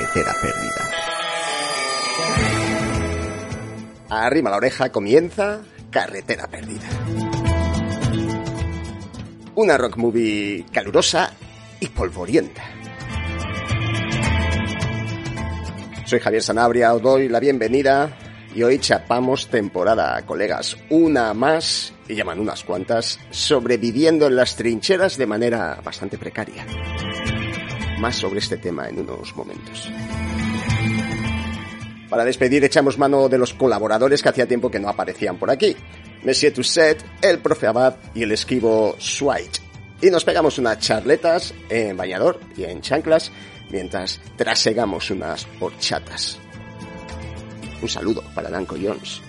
Carretera perdida. Arrima la oreja, comienza Carretera perdida. Una rock movie calurosa y polvorienta. Soy Javier Sanabria, os doy la bienvenida y hoy chapamos temporada, colegas. Una más, y llaman unas cuantas, sobreviviendo en las trincheras de manera bastante precaria. Más sobre este tema en unos momentos. Para despedir echamos mano de los colaboradores que hacía tiempo que no aparecían por aquí. Monsieur Toussaint, el profe Abad y el esquivo Swite. Y nos pegamos unas charletas en bañador y en chanclas mientras trasegamos unas horchatas. Un saludo para Danco Jones.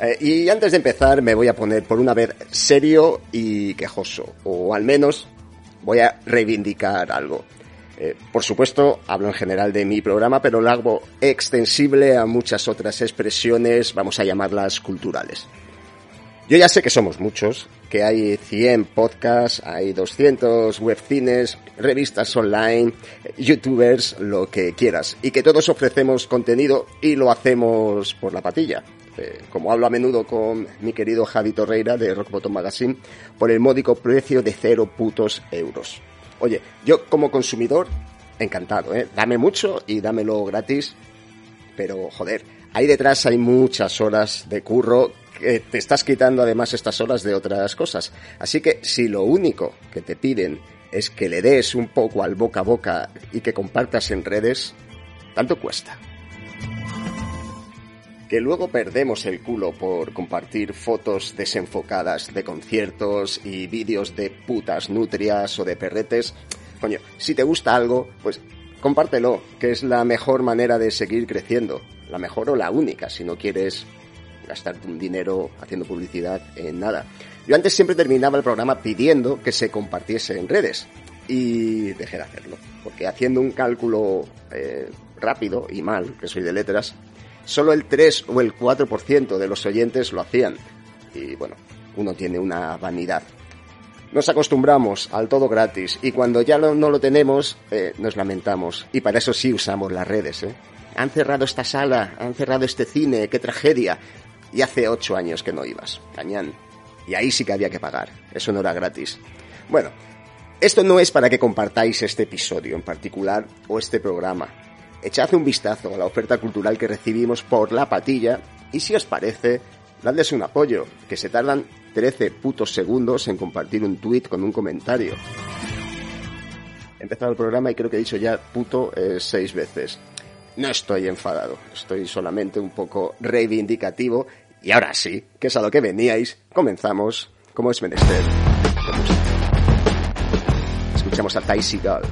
Eh, y antes de empezar me voy a poner por una vez serio y quejoso, o al menos voy a reivindicar algo. Eh, por supuesto, hablo en general de mi programa, pero lo hago extensible a muchas otras expresiones, vamos a llamarlas culturales. Yo ya sé que somos muchos, que hay 100 podcasts, hay 200 webcines, revistas online, youtubers, lo que quieras, y que todos ofrecemos contenido y lo hacemos por la patilla. Eh, como hablo a menudo con mi querido Javi Torreira de Rock Bottom Magazine, por el módico precio de cero putos euros. Oye, yo como consumidor, encantado, ¿eh? Dame mucho y dámelo gratis, pero joder, ahí detrás hay muchas horas de curro que te estás quitando además estas horas de otras cosas. Así que si lo único que te piden es que le des un poco al boca a boca y que compartas en redes, tanto cuesta. Que luego perdemos el culo por compartir fotos desenfocadas de conciertos y vídeos de putas nutrias o de perretes. Coño, si te gusta algo, pues compártelo, que es la mejor manera de seguir creciendo. La mejor o la única, si no quieres gastarte un dinero haciendo publicidad en nada. Yo antes siempre terminaba el programa pidiendo que se compartiese en redes y dejé de hacerlo, porque haciendo un cálculo eh, rápido y mal, que soy de letras, solo el 3 o el 4% de los oyentes lo hacían. Y bueno, uno tiene una vanidad. Nos acostumbramos al todo gratis y cuando ya no, lo tenemos, eh, nos lamentamos. Y para eso sí usamos las redes. ¿eh? Han cerrado esta sala, han cerrado este cine, qué tragedia. Y hace ocho años que no ibas, cañán. Y ahí sí que había que pagar, eso no era gratis. Bueno, esto no es para que compartáis este episodio en particular o este programa. Echad un vistazo a la oferta cultural que recibimos por la patilla y si os parece, dadles un apoyo, que se tardan 13 putos segundos en compartir un tweet con un comentario. He empezado el programa y creo que he dicho ya puto eh, seis veces. No estoy enfadado, estoy solamente un poco reivindicativo. Y ahora sí, que es a lo que veníais, comenzamos como es menester. Escuchamos a Ty Seagal.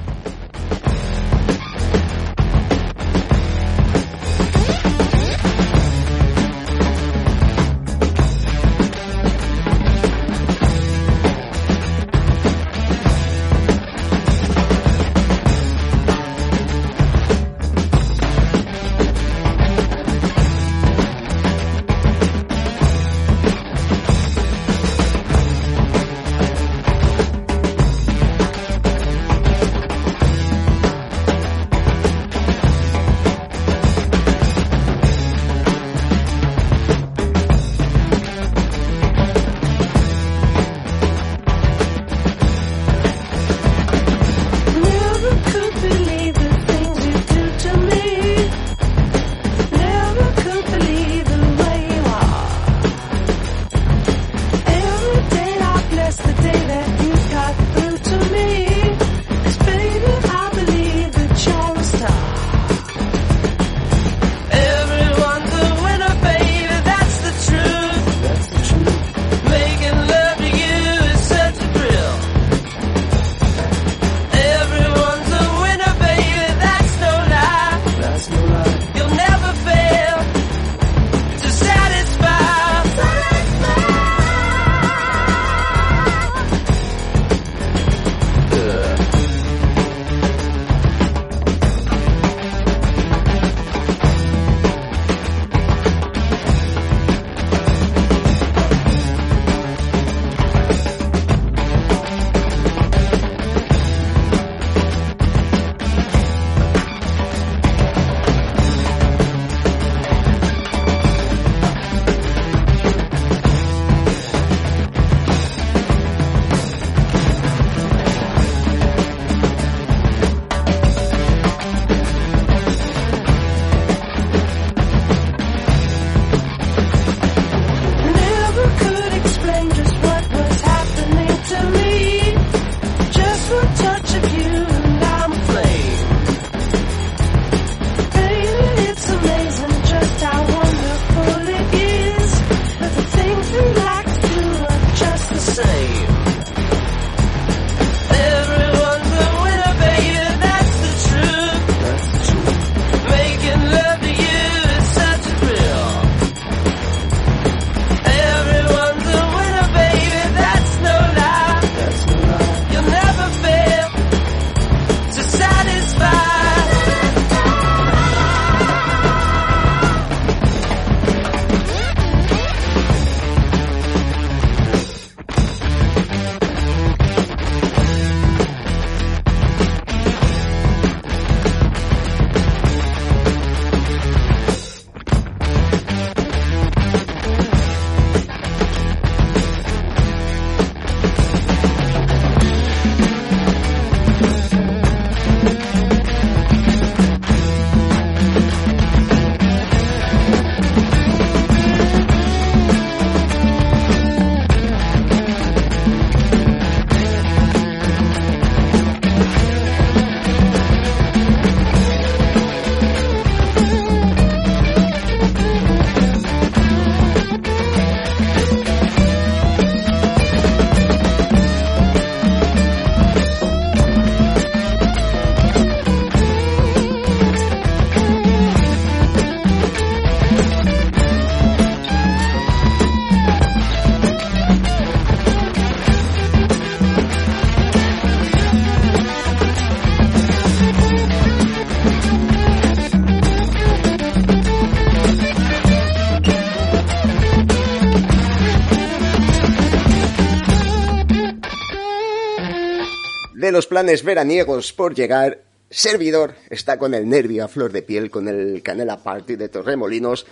De los planes veraniegos por llegar, servidor está con el nervio a flor de piel con el Canela Party de Torremolinos,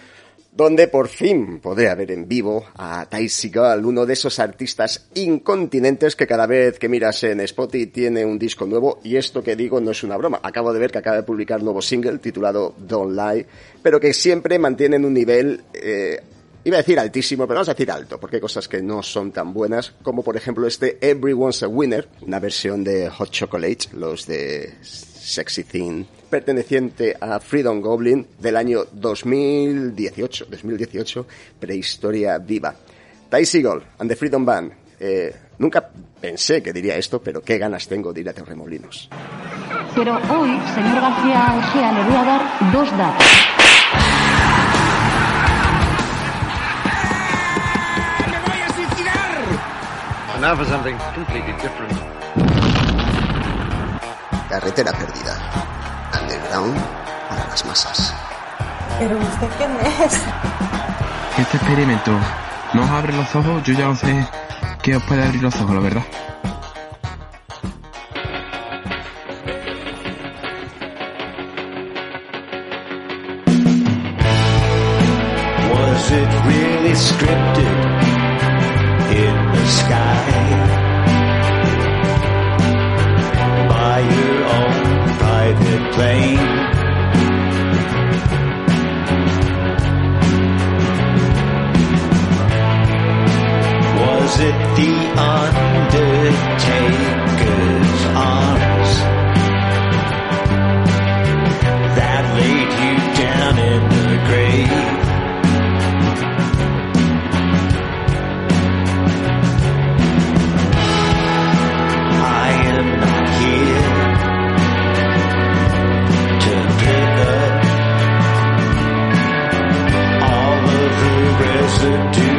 donde por fin podré ver en vivo a Ty Seagal, uno de esos artistas incontinentes que cada vez que miras en Spotify tiene un disco nuevo, y esto que digo no es una broma. Acabo de ver que acaba de publicar un nuevo single titulado Don't Lie, pero que siempre mantienen un nivel eh, iba a decir altísimo, pero vamos a decir alto, porque hay cosas que no son tan buenas, como por ejemplo este Everyone's a Winner, una versión de Hot Chocolate, los de Sexy Thing, perteneciente a Freedom Goblin del año 2018, 2018, prehistoria viva. Ty Seagull and the Freedom Band. Eh, nunca pensé que diría esto, pero qué ganas tengo de ir a Terremolinos. Pero hoy, señor García le voy a dar dos datos. Now for something completely different. Carretera perdida. Underground para las masas. ¿Pero usted quién es? Este experimento no os abre los ojos, yo ya os sé que os puede abrir los ojos, la verdad. Was it really scripted in the sky? Private plane? Was it the Undertaker's residue. I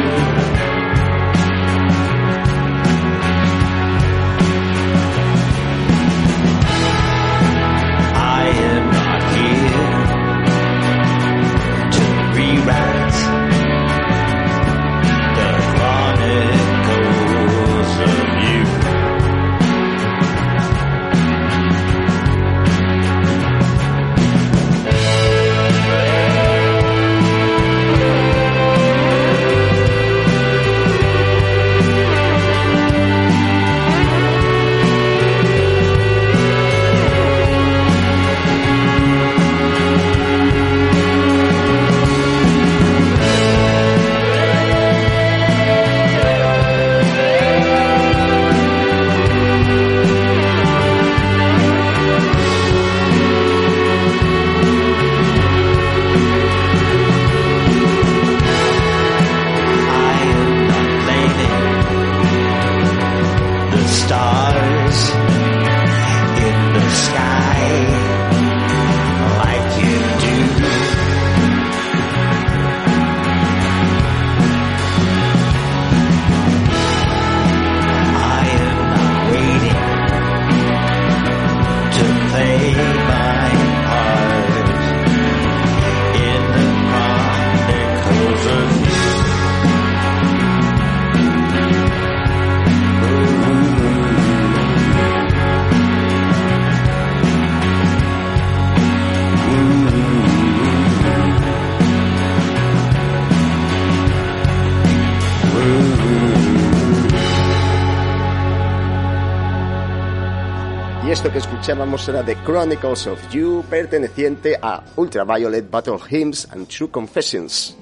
escuchábamos era The Chronicles of You, perteneciente a Ultraviolet Battle Hymns and True Confessions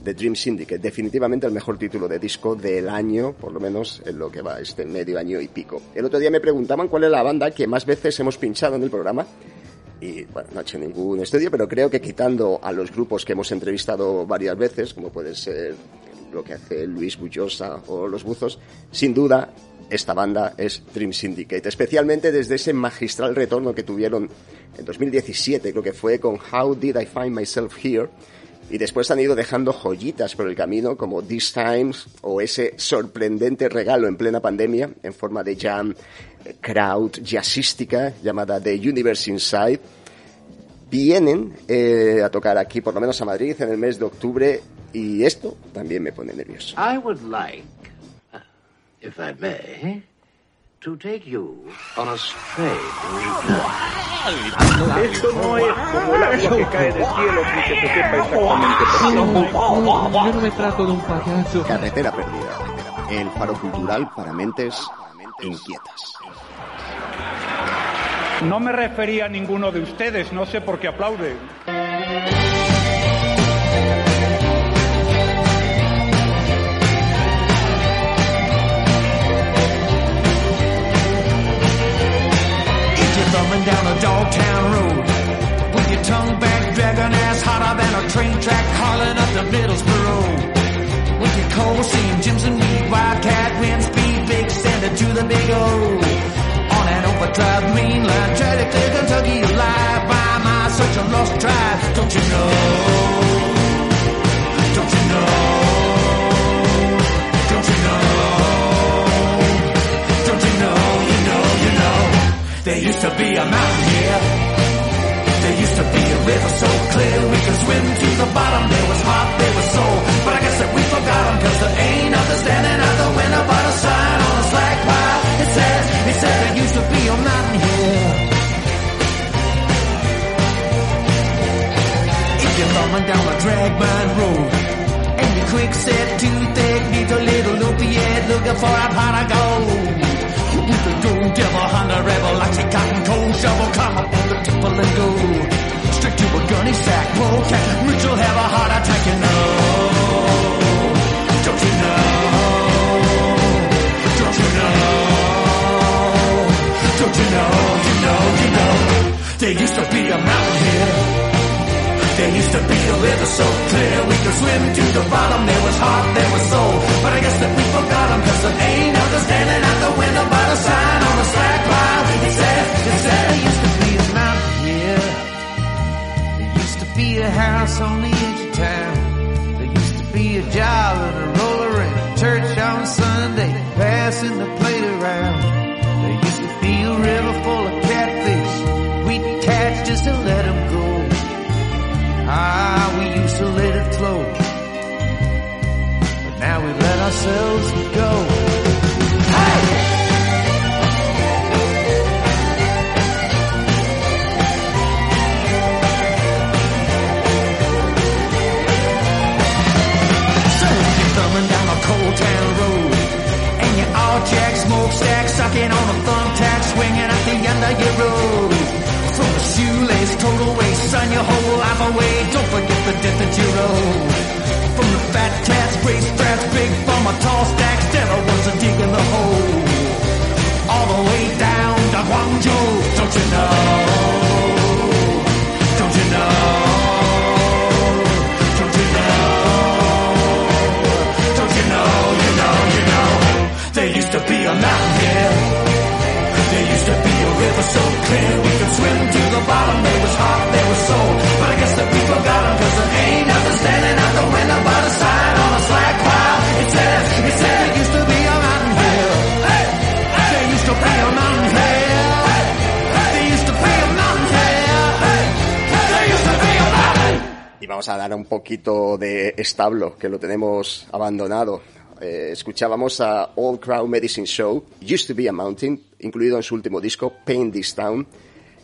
de Dream Syndicate. Definitivamente el mejor título de disco del año, por lo menos en lo que va este medio año y pico. El otro día me preguntaban cuál es la banda que más veces hemos pinchado en el programa. Y bueno, no he hecho ningún estudio, pero creo que quitando a los grupos que hemos entrevistado varias veces, como puede ser lo que hace Luis Bullosa o Los Buzos, sin duda esta banda es Dream Syndicate, especialmente desde ese magistral retorno que tuvieron en 2017, creo que fue con How Did I Find Myself Here, y después han ido dejando joyitas por el camino como These Times o ese sorprendente regalo en plena pandemia en forma de jam crowd jazzística llamada The Universe Inside. Vienen eh, a tocar aquí, por lo menos a Madrid, en el mes de octubre y esto también me pone nervioso. I would like, if I may, to take you on a strange Esto no es como el agua que cae del cielo que se te sepa exactamente por qué. Yo no me trato de un payaso. Carretera perdida. El faro cultural para mentes inquietas. No me refería a ninguno de ustedes, no sé por qué aplauden. Thumbing down a dogtown road with your tongue back, dragging ass hotter than a train track, hauling up to Middlesbrough. With your coal seam, Jims and me, wildcat, wind speed, big standard to the big O. On an overdrive, mean line, clear Kentucky alive by my such a lost drive. Don't you know? Don't you know? Used to be a mountain here. There used to be a river so clear we could swim to the bottom. There was heart, there was soul. But I guess that we forgot 'em 'cause there ain't nothing standing out the window but a sign on a slack pile. It says, it says there used to be a mountain here. If you're thumbing down a drag mine road and your quick set too thick, need a little head looking for a pot of gold. With the gold devil, Honda rebel, like a cotton cold shovel, climb up on the tipple and go. Straight to a gunny sack, Rich will have a heart attack, you know. Don't you know? Don't you know? Don't you know? You know, you know. There used to be a mountain here. There used to be a river so clear we could swim to the bottom. There was heart, there was soul. But I guess that we 'em 'cause there ain't nothing standing out the window but a sign on a slack pile. It said, it said there used to be a mountain here. There used to be a house on the edge of town. There used to be a job and a roller and church on Sunday, passing the plate around. There used to be a river full of catfish. We'd catch just to let 'em go. Ah, we used to let it flow. Now we let ourselves go. So you're thumbing down a cold town road and you're all jack smokestack sucking on a thumbtack swinging at the end of your road. From the shoelace total waste, son, your whole life away. Don't forget the death that you owe. From the fat cats, race straps, big bummer, tall stacks, devil ones are digging the hole. All the way down to Guangzhou, don't you know? Don't you know? Don't you know? Don't you know? You know, you know. There used to be a mountain here. There used to be a river so clear we could swim to the bottom. There was heart, there was soul. But I guess the people got 'em 'cause there ain't nothing standing out vamos a dar un poquito de establo, que lo tenemos abandonado. Eh, escuchábamos a Old Crow Medicine Show, Used to be a Mountain, incluido en su último disco, Pain This Town,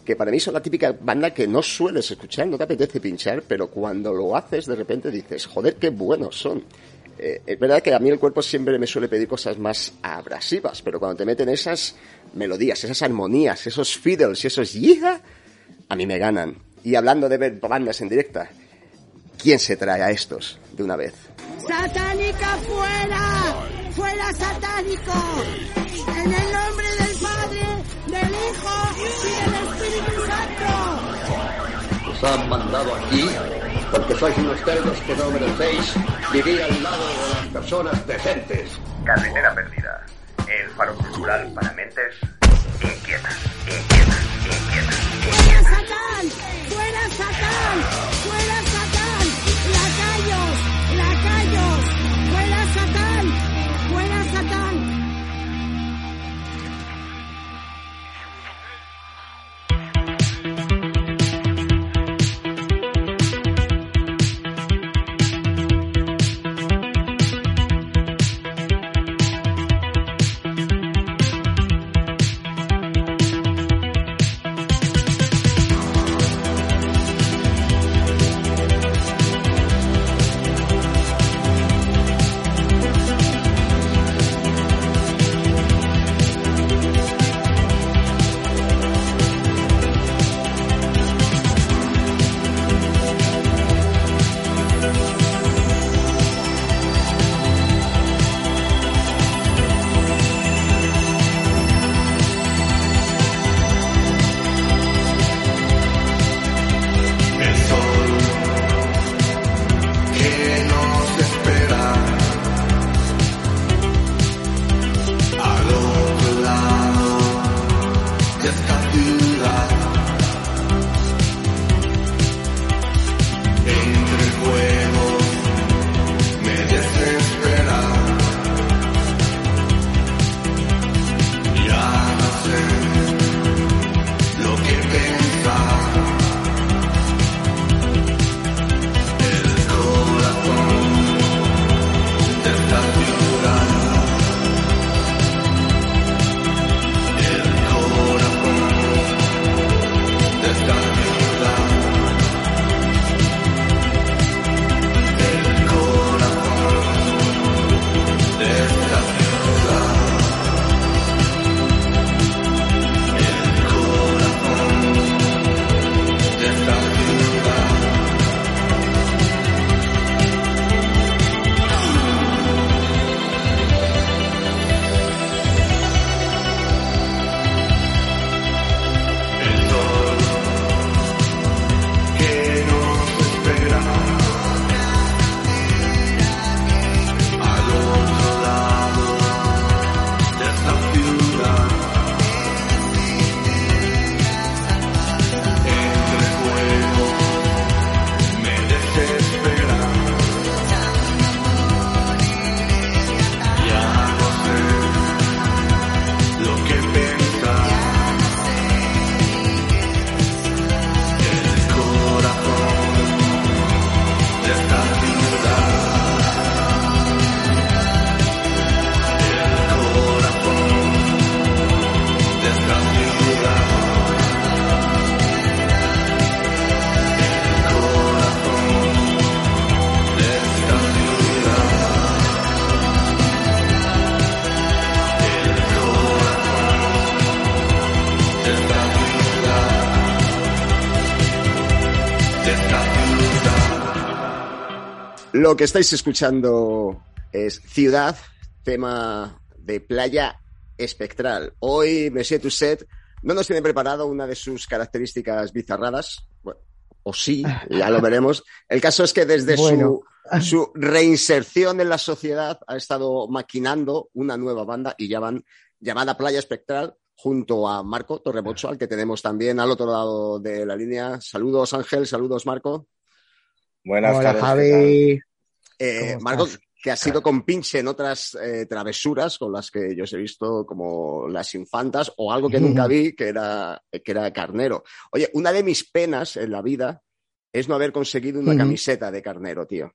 que para mí son la típica banda que no sueles escuchar, no te apetece pinchar, pero cuando lo haces de repente dices, joder, qué buenos son. Eh, es verdad que a mí el cuerpo siempre me suele pedir cosas más abrasivas, pero cuando te meten esas melodías, esas armonías, esos fiddles y esos yiga, a mí me ganan. Y hablando de ver bandas en directa, ¿quién se trae a estos de una vez? ¡Satánica fuera! ¡Fuera satánico! En el nombre del Padre, del Hijo y del Espíritu Santo. Os han mandado aquí porque sois unos cerdos que no merecéis vivir al lado de las personas decentes. Carretera perdida. El faro cultural para mentes inquietas, inquietas, inquietas. ¡Fuera Satán! ¡Fuera Satán! ¡Fuera Satán! Lo que estáis escuchando es Ciudad, tema de playa espectral. Hoy Monsieur Toussaint no nos tiene preparado una de sus características bizarradas. Bueno, o sí, ya lo veremos. El caso es que desde Bueno. su, su reinserción en la sociedad ha estado maquinando una nueva banda y ya van llamada Playa Espectral junto a Marco Torrebocho, al que tenemos también al otro lado de la línea. Saludos Ángel, saludos Marco. Buenas Hola, tardes. Javi. Eh, ¿Cómo Marco, estás? que ha sido compinche en otras eh, travesuras con las que yo os he visto como las infantas o algo que nunca vi, que era, que era carnero. Oye, una de mis penas en la vida es no haber conseguido una camiseta de carnero, tío.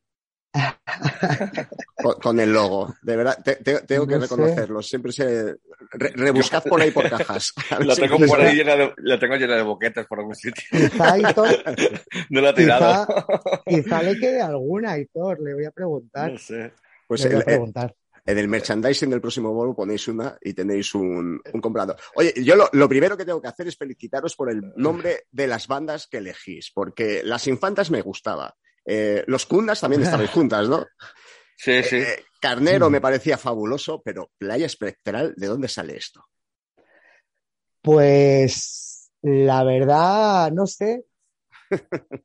Con, con el logo, de verdad, te- te- tengo que No sé. reconocerlo. Siempre se re- rebuscad por ahí por cajas. La tengo encuentro- por ahí llena de, la tengo llena de boquetes por algún sitio. Quizá, Hitor, No la he tirado. quizá, quizá le quede alguna, Hitor, le voy a preguntar. No sé. Pues le voy el- a preguntar. En el merchandising del próximo bolo ponéis una y tenéis un, un comprador. Oye, yo lo, lo primero que tengo que hacer es felicitaros por el nombre de las bandas que elegís, porque las infantas me gustaba. Eh, los cundas también estabais juntas, ¿no? Sí, sí. Eh, Carnero me parecía fabuloso, pero Playa Espectral, ¿de dónde sale esto? Pues la verdad, no sé.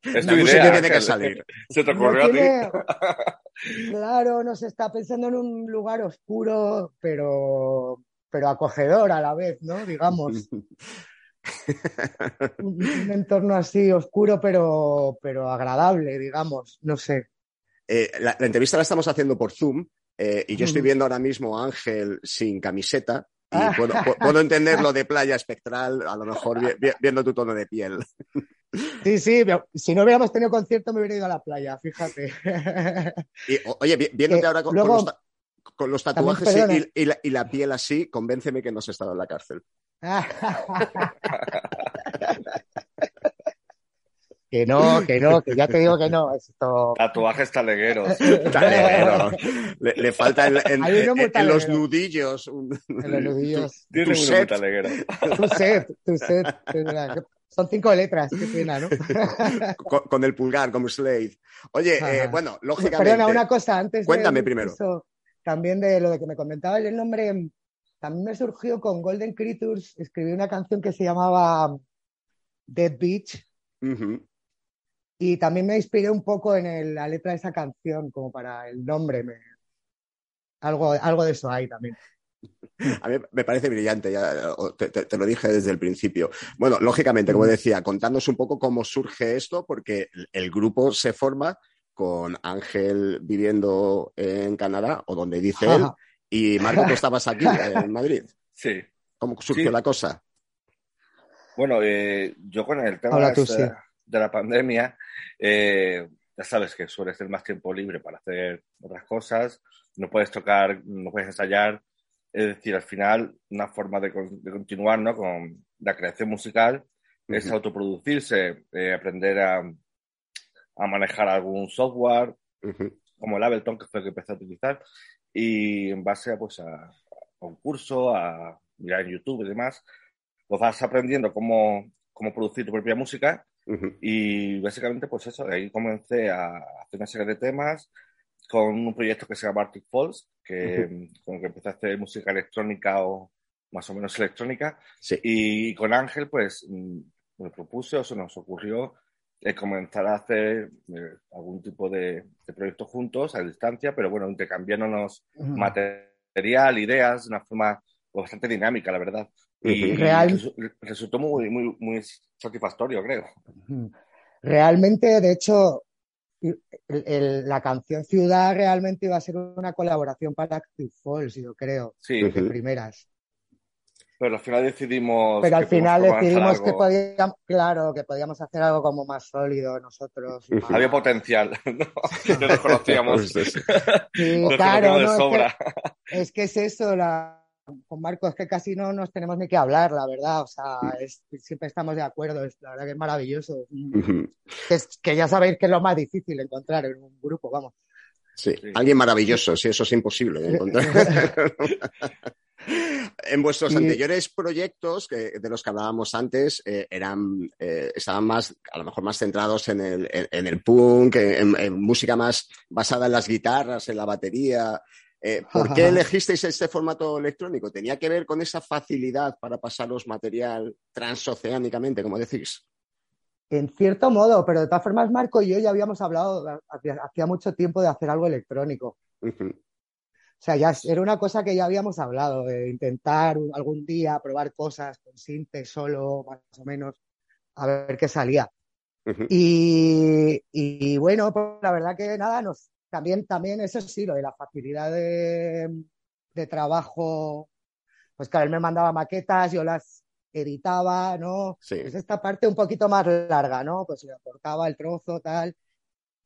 Es tu idea. tiene que salir. Se te No ocurrió a ti. tiene- Claro, no se está pensando en un lugar oscuro, pero, pero acogedor a la vez, ¿no? Digamos. un, entorno así oscuro, pero, pero agradable, digamos. No sé. Eh, la, la entrevista la estamos haciendo por Zoom eh, y yo estoy viendo ahora mismo a Ángel sin camiseta y Ah. puedo, pu- puedo entender lo de Playa Espectral, a lo mejor vi- vi- viendo tu tono de piel. Sí, sí, si no hubiéramos tenido concierto me hubiera ido a la playa, fíjate. Y, oye, vi- viéndote Eh, ahora con, luego- con los, con tatuajes y la, y la piel así, convénceme que no has estado en la cárcel. que no, que no, que ya te digo que no. Esto... Tatuajes talegueros. Taleguero. Le, le falta en, en- en los nudillos. un- En los nudillos. Tiene tu muy set. taleguero. Tu set, tu set. Son cinco letras, qué pena, ¿no? con, con el pulgar, como Slade. Oye, eh, bueno, lógicamente. Perdona, una cosa antes de Cuéntame primero. eso, también de lo de que me comentaba el nombre, también me surgió con Golden Creatures, escribí una canción que se llamaba Dead Beach y también me inspiré un poco en el- la letra de esa canción, como para el nombre. me- Algo, algo de eso hay también. A mí me parece brillante, ya te, te- te lo dije desde el principio. Bueno, lógicamente, como decía, contándonos un poco cómo surge esto, porque el- grupo se forma con Ángel viviendo en Canadá, o donde dice él. Y Marco, tú estabas aquí, en Madrid. Sí. ¿Cómo surgió Sí. la cosa? Bueno, eh, yo con el tema tú, este sí. de la pandemia, eh, ya sabes que suele ser más tiempo libre para hacer otras cosas, no puedes tocar, no puedes ensayar, es decir, al final una forma de, con- de continuar ¿no? con la creación musical es autoproducirse, eh, aprender a, a manejar algún software, como el Ableton, que fue el que empecé a utilizar, y en base a, pues, a, a un curso, a mirar en YouTube y demás, pues vas aprendiendo cómo, cómo producir tu propia música Ujú. y básicamente pues eso, de ahí comencé a hacer una serie de temas con un proyecto que se llama Arctic Falls, que, con el que empecé a hacer música electrónica o más o menos electrónica, Sí. y con Ángel pues mm, me propuse o se nos ocurrió eh, comenzar a hacer eh, algún tipo de, de proyecto juntos a distancia, pero bueno, intercambiándonos Ujú. material, ideas, de una forma pues, bastante dinámica, la verdad. Y Ujú. Real- resu- resultó muy, muy, muy satisfactorio, creo. Realmente, de hecho, el- el- la canción Ciudad realmente iba a ser una colaboración para Active Falls, yo creo, Sí, de primeras. Pero al final decidimos. Pero al final decidimos que podíamos, claro, que podíamos hacer algo como más sólido nosotros. y más- Había potencial, ¿no? No nos conocíamos. Sí. Sí, Nos claro, conocíamos de no, es que, es que es eso, la, con Marco, es que casi no nos tenemos ni que hablar, la verdad, o sea, es- siempre estamos de acuerdo, es, la verdad que es maravilloso. Es- que ya sabéis que es lo más difícil encontrar en un grupo, vamos. Sí, alguien maravilloso, sí, eso es imposible de encontrar. En vuestros Y- anteriores proyectos, que- de los que hablábamos antes, eh, eran, eh, estaban más, a lo mejor más centrados en el, en, en el punk, en, en música más basada en las guitarras, en la batería. Eh, ¿Por qué elegisteis este formato electrónico? ¿Tenía que ver con esa facilidad para pasaros material transoceánicamente, como decís? En cierto modo, pero de todas formas, Marco y yo ya habíamos hablado hacía, mucho tiempo de hacer algo electrónico. O sea, ya era una cosa que ya habíamos hablado, de intentar algún día probar cosas con sinte solo, más o menos, a ver qué salía. Y, y bueno, pues la verdad que nada, nos, también, también eso sí, lo de la facilidad de, de trabajo, pues claro, él me mandaba maquetas, yo las editaba, ¿no? Sí. Pues esta parte un poquito más larga, ¿no? Pues le cortaba el trozo, tal,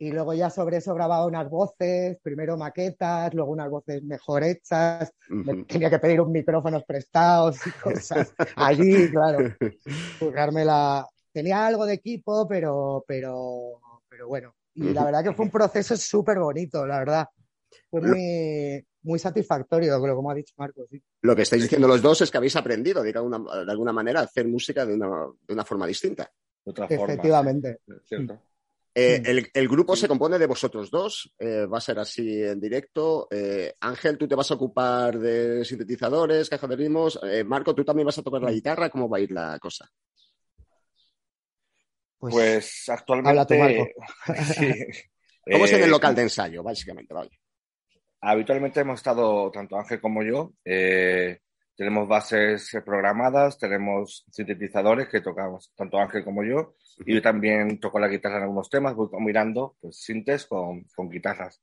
y luego ya sobre eso grababa unas voces, primero maquetas, luego unas voces mejor hechas, me tenía que pedir unos micrófonos prestados y cosas allí, claro la... Tenía algo de equipo, pero, pero, pero bueno. Y la verdad que fue un proceso súper bonito, la verdad. Fue muy, muy satisfactorio, creo, como ha dicho Marcos. sí. Lo que estáis diciendo los dos es que habéis aprendido, de alguna, de alguna manera, a hacer música de una, de una forma distinta. De otra forma. Efectivamente. es cierto. Eh, el, el grupo se compone de vosotros dos, eh, va a ser así en directo. Eh, Ángel, tú te vas a ocupar de sintetizadores, caja de ritmos. Eh, Marco, tú también vas a tocar la guitarra. ¿Cómo va a ir la cosa? Pues, Pues habla tú, actualmente. Marco. sí. ¿Cómo es en el local de ensayo, básicamente? Vale. Habitualmente hemos estado, tanto Ángel como yo, eh, tenemos bases programadas, tenemos sintetizadores que tocamos tanto Ángel como yo, y yo también toco la guitarra en algunos temas, voy combinando pues, sintes con, con guitarras.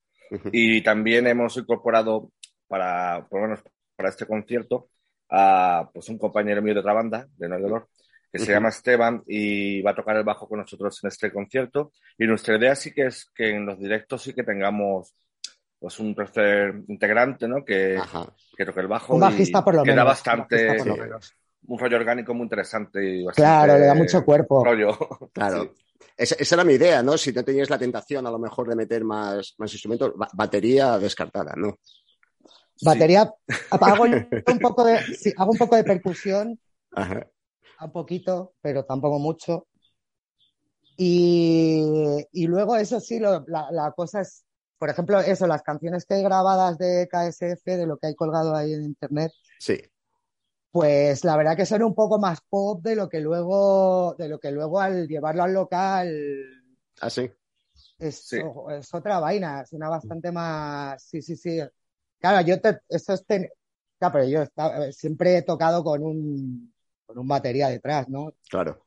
Y también hemos incorporado, para, por lo menos para este concierto, a pues, un compañero mío de otra banda, de Nueva York, que se llama Esteban y va a tocar el bajo con nosotros en este concierto. Y nuestra idea sí que es que en los directos sí que tengamos pues un tercer integrante, ¿no? Que, Ajá. que toque el bajo. Un bajista y por lo que menos. da bastante, menos. un rollo orgánico muy interesante y bastante Claro, le da mucho cuerpo. rollo. Claro. Sí. Esa, esa era mi idea, ¿no? Si no teníais la tentación, a lo mejor, de meter más, más instrumentos, ba- batería descartada, ¿no? Batería, hago un poco de, sí, hago un poco de percusión, Ajá. un poquito, pero tampoco mucho. Y, y luego, eso sí, lo- la, la cosa es, por ejemplo, eso, las canciones que hay grabadas de KSF, de lo que hay colgado ahí en internet, Sí. pues la verdad que son un poco más pop de lo que luego, de lo que luego al llevarlo al local ¿Ah, sí? es, Sí. o- es otra vaina, es una bastante más, sí, sí, sí. Claro, yo te, eso es ten- claro, pero yo estaba- siempre he tocado con un, con un batería detrás, ¿no? Claro.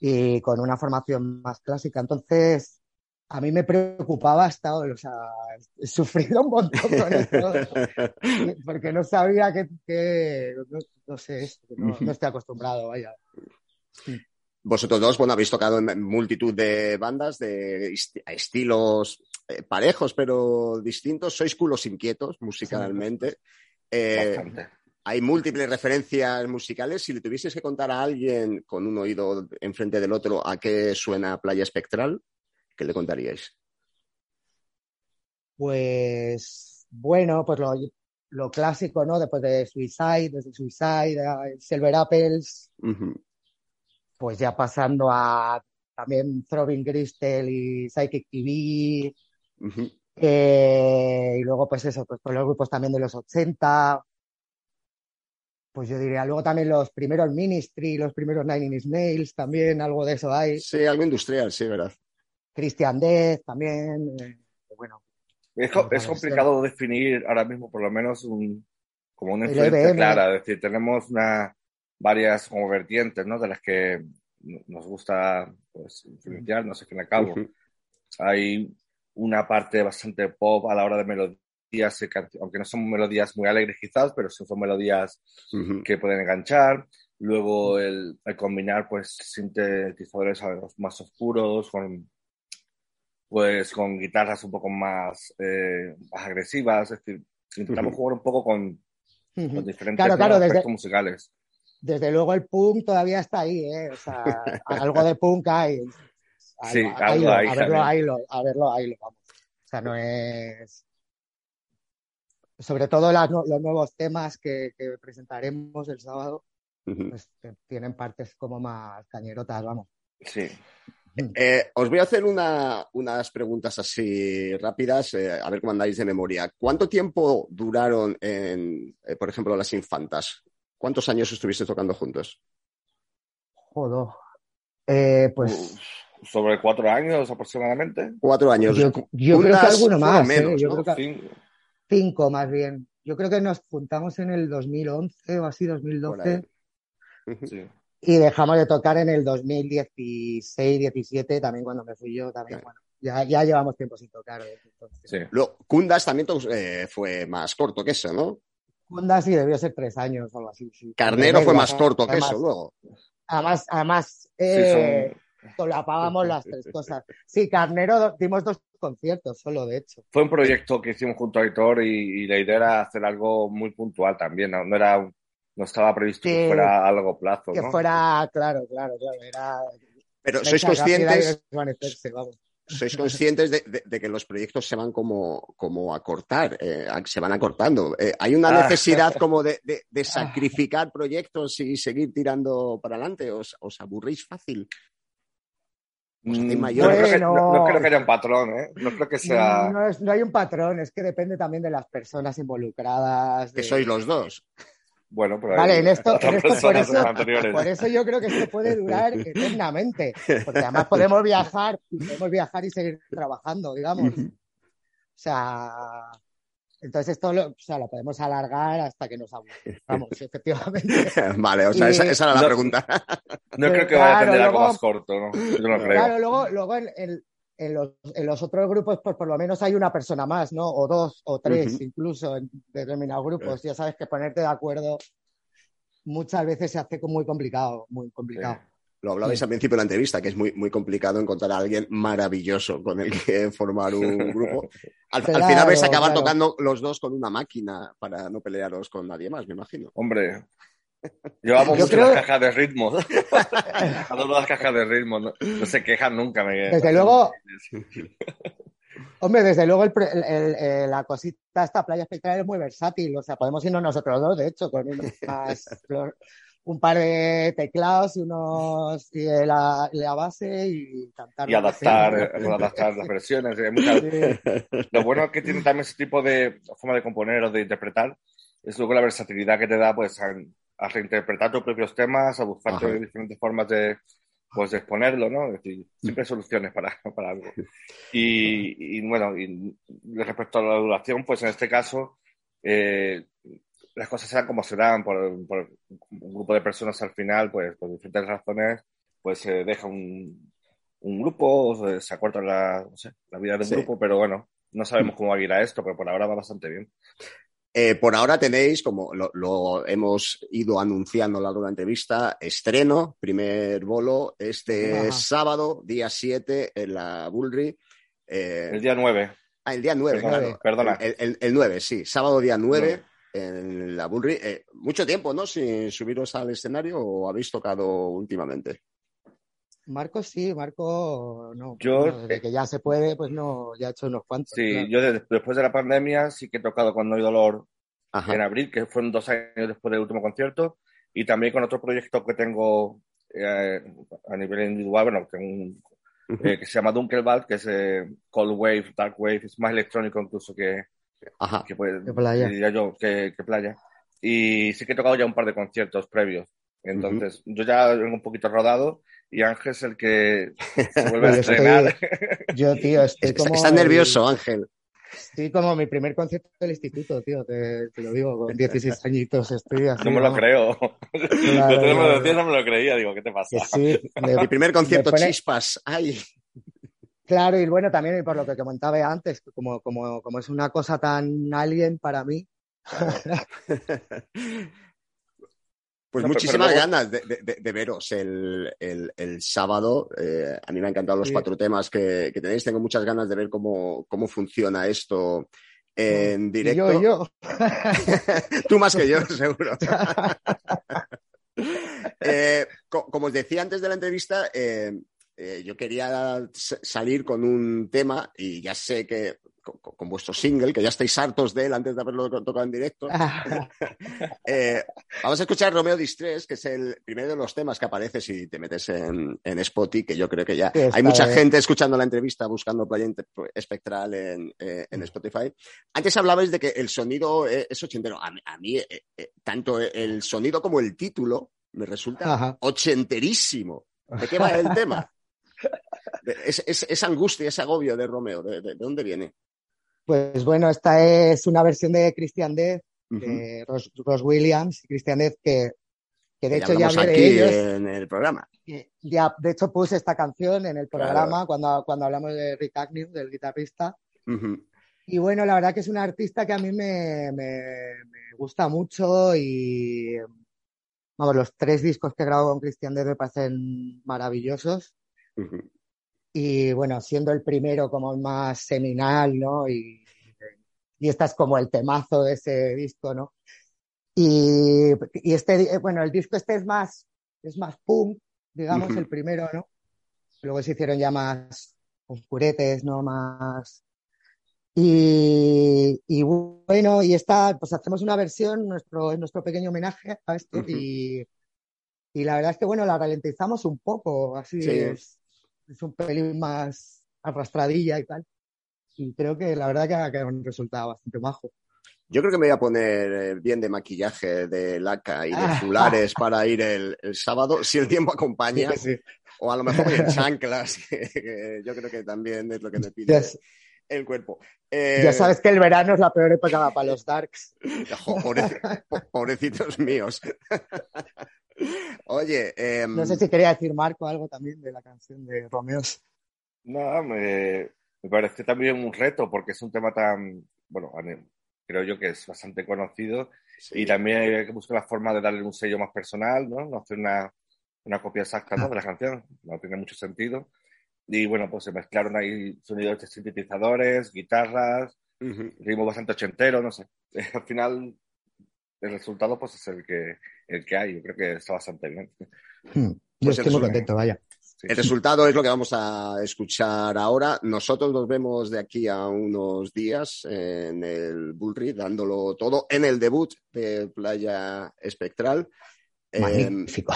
y con una formación más clásica. Entonces, a mí me preocupaba hasta hoy, o sea, he sufrido un montón con esto, porque no sabía que, que- no, no sé, no, no estoy acostumbrado, vaya. Vosotros dos, bueno, habéis tocado en multitud de bandas de est- estilos eh, parejos, pero distintos. Sois culos inquietos musicalmente. Eh, hay múltiples referencias musicales. Si le tuvieses que contar a alguien con un oído enfrente del otro a qué suena Playa Espectral, ¿qué le contaríais? Pues, bueno, pues lo, lo clásico, ¿no? Después de Suicide, desde Suicide, a Silver Apples, pues ya pasando a también Throbbing Crystal y Psychic TV. Eh, y luego, pues eso, pues con los grupos también de los 80. Pues yo diría, luego también los primeros Ministry, los primeros Nine Inch Nails, también algo de eso hay. Sí, algo industrial, sí, ¿verdad? Christian Death también. eh, bueno, Es, co- es complicado definir ahora mismo, por lo menos, un, como una influencia clara. Es decir, tenemos una, varias como vertientes, ¿no? De las que nos gusta pues, influenciar, no sé, y al cabo. Ujú. Hay una parte bastante pop a la hora de melodías, can- aunque no son melodías muy alegres quizás, pero sí son melodías Ujú. que pueden enganchar. Luego el, el combinar pues sintetizadores más oscuros con pues con guitarras un poco más, eh, más agresivas, es decir, intentamos jugar un poco con, ujú. con diferentes aspectos musicales. desde luego el punk todavía está ahí, ¿eh? O sea, algo de punk hay. Sí, Algo- hay a verlo, también. haylo, a verlo, haylo, vamos. O sea, no es. sobre todo las los nuevos temas que, que presentaremos el sábado, pues tienen partes como más cañerotas, vamos. Sí. Eh, os voy a hacer una- unas preguntas así rápidas, eh, a ver cómo andáis de memoria. ¿Cuánto tiempo duraron, en, eh, por ejemplo, las infantas? ¿Cuántos años estuviste tocando juntos? Joder. Eh, pues Sobre cuatro años aproximadamente. Cuatro años. yo, yo creo que alguno más, ¿eh? menos, Yo ¿no? creo que Cinco. cinco más bien. Yo creo que nos juntamos en el 2011 o así, Por 2012, ahí. Ujú. Sí. Y dejamos de tocar en el 2016, 17, también cuando me fui yo, también, Claro. bueno, ya, ya llevamos tiempo sin tocar. ¿eh? Entonces, Sí. Luego, Kundas también eh, fue más corto que eso, ¿no? Honda sí debió ser tres años o algo así. sí. Carnero fue más corto que además- eso, luego. Además, además Sí, eh, son- solapábamos las tres cosas. Sí, Carnero dimos dos conciertos solo, de hecho. Fue un proyecto que hicimos junto a Aitor y, y la idea era hacer algo muy puntual también. No, no era un- no estaba previsto que fuera a largo plazo, Que ¿no? fuera, claro, claro, claro, era Pero sois conscientes, desvanecerse, vamos. sois conscientes de, de- de que los proyectos se van como, como a cortar, eh, se van acortando. Eh, hay una Ah. necesidad como de, de- de sacrificar proyectos y seguir tirando para adelante. ¿Os, os aburrís fácil? Mm, no, creo que, no- no creo que haya un patrón, ¿eh? No creo que sea... No, es- no hay un patrón, es que depende también de las personas involucradas. Que sois los dos. Bueno, pero Vale, hay en esto, en esto por, eso, anteriores. por eso yo creo que esto puede durar eternamente, porque además podemos viajar, podemos viajar y seguir trabajando, digamos. O sea, entonces esto lo, o sea, lo podemos alargar hasta que nos aburramos, efectivamente. vale, o sea, Y- esa, esa era la No. pregunta. No creo que vaya a tener algo luego- más corto, ¿no? Yo no creo. Claro, luego, luego en, en- en los, en los otros grupos, pues por lo menos hay una persona más, ¿no? O dos, o tres, incluso en determinados grupos. Ya sabes que ponerte de acuerdo muchas veces se hace muy complicado, muy complicado. Lo hablabais Sí. al principio de la entrevista, que es muy, muy complicado encontrar a alguien maravilloso con el que formar un grupo. Al, final vais a acabar claro. tocando los dos con una máquina para no pelearos con nadie más, me imagino. Hombre, llevamos Yo mucho creo- las cajas de ritmo. Adoro las cajas de ritmo. No, no se quejan nunca. Me... Desde luego- Hombre, desde luego el pre- el- el- eh, la cosita, esta playa espectral es muy versátil. O sea, podemos irnos nosotros dos, de hecho, con unas un par de teclados y unos y la, la base y cantar. Y adaptar, eh, adaptar las versiones. Sí. Lo bueno que tiene también ese tipo de forma de componer o de interpretar es luego la versatilidad que te da pues a, reinterpretar tus propios temas, a buscarte Ajá. diferentes formas de, pues, de exponerlo, ¿no? Es decir, siempre hay soluciones para, para algo. Y, y, bueno, y respecto a la duración, pues en este caso eh, las cosas serán como serán, por, por un grupo de personas al final, pues por diferentes razones, pues se deja un, un grupo, o se, se acorta la, no sé, la vida de un Sí. grupo, pero bueno, no sabemos cómo va a ir a esto, pero por ahora va bastante bien. Eh, por ahora tenéis, como lo, lo hemos ido anunciando a lo largo de la entrevista, estreno, primer bolo, este Ajá. sábado, día 7, en la Bullry. Eh, El día 9. ah, el día 9, Perdona, claro. perdona. El, el- el 9, sí, sábado día 9, Nueve. en la Bullry. Eh, mucho tiempo, ¿no? Sin subiros al escenario o habéis tocado últimamente. Marco sí, Marco no. Yo- Bueno, desde que ya se puede, pues no, ya he hecho unos cuantos. Sí, claro. yo de- después de la pandemia sí que he tocado con No hay dolor Ajá. en abril, que fueron dos años después del último concierto, y también con otro proyecto que tengo eh, a nivel individual, bueno, que, un- eh, que se llama Dunkelwald, que es eh, Cold Wave, Dark Wave, es más electrónico incluso que, Ajá. que, pues, Que playa. diría yo, que, que playa. Y sí que he tocado ya un par de conciertos previos. Entonces, yo ya vengo un poquito rodado y Ángel es el que se vuelve a Yo estoy- estrenar. Yo, tío, estoy Está, como. está el- nervioso, Ángel. Estoy como mi primer concierto del instituto, tío, te, te lo digo, con 16 añitos estoy así. No me lo creo. Claro, Yo te lo no me lo creía. Digo, ¿qué te pasa? Sí, me- Mi primer concierto, pone- chispas. Ay. Claro, y bueno, también por lo que comentaba antes, como, como, como es una cosa tan alien para mí, Pues No, muchísimas luego- ganas de, de- de- de veros el, el- el sábado. Eh, a mí me han encantado los Sí. cuatro temas que, que tenéis. Tengo muchas ganas de ver cómo, cómo funciona esto en y directo. yo, y yo. Tú más que yo, seguro. Eh, co- como os decía antes de la entrevista, eh, eh, yo quería salir con un tema y ya sé que, co- co- como con vuestro single, que ya estáis hartos de él antes de haberlo tocado en directo. Eh, vamos a escuchar Romeo Distress, que es el primero de los temas que aparece si te metes en, en Spotify, que yo creo que ya Sí, hay mucha bien. gente escuchando la entrevista buscando Playa Espectral en, eh, en Spotify. Antes hablabais de que el sonido eh, es ochentero. A mí, a mí, eh, eh, tanto el sonido como el título me resulta Ajá. ochenterísimo. ¿De qué va el tema? Es, es- esa angustia, ese agobio de Romeo, ¿de, de- de dónde viene? Pues bueno, esta es una versión de Christian Death, de Ross, Ross Williams, Christian Death, que, que de hecho ya hablé aquí de ellos. en el programa. Ya, de hecho, puse esta canción en el Claro. programa cuando, cuando hablamos de Rick Agnew, del guitarrista. Y bueno, la verdad que es un artista que a mí me, me- me gusta mucho y vamos, los tres discos que grabo con Christian Death me parecen maravillosos. Ujú. Y bueno, siendo el primero como el más seminal, ¿no? Y, y esta es como el temazo de ese disco, ¿no? Y, y este, bueno, el disco este es más, es más punk, digamos, Ujú. el primero, ¿no? Luego se hicieron ya más oscuretes, ¿no? Más. Y, y bueno, y esta, pues hacemos una versión, nuestro, nuestro pequeño homenaje a esto, Ujú. y, y la verdad es que, bueno, la ralentizamos un poco, así Sí. es, es un pelín más arrastradilla y tal. Y creo que la verdad que ha quedado un resultado bastante majo. Yo creo que me voy a poner eh, bien de maquillaje, de laca y de Ah. fulares para ir el, el sábado, si el tiempo acompaña. Sí, sí. O a lo mejor en chanclas, que, que yo creo que también es lo que me pide Ya, s- el cuerpo. Eh, ya sabes que el verano es la peor época para los darks. jo, pobreci- po- pobrecitos míos. Oye, em, No sé si quería decir Marco algo también de la canción de Romeos. No, me, me parece también un reto porque es un tema tan, bueno, a mí- creo yo que es bastante conocido sí. y también hay que buscar la forma de darle un sello más personal, ¿no? No hacer una, una copia exacta, ¿no? de la canción, no tiene mucho sentido. Y bueno, pues se mezclaron ahí sonidos de sintetizadores, guitarras, Ujú. ritmo bastante ochentero, no sé. Al final, el resultado pues es el que, el que hay, yo creo que está bastante bien. Hmm. Yo Pues estoy muy contento, vaya. Sí. El resultado es lo que vamos a escuchar ahora. Nosotros nos vemos de aquí a unos días en el Bullry, dándolo todo en el debut de Playa Espectral. Eh, Magnífico.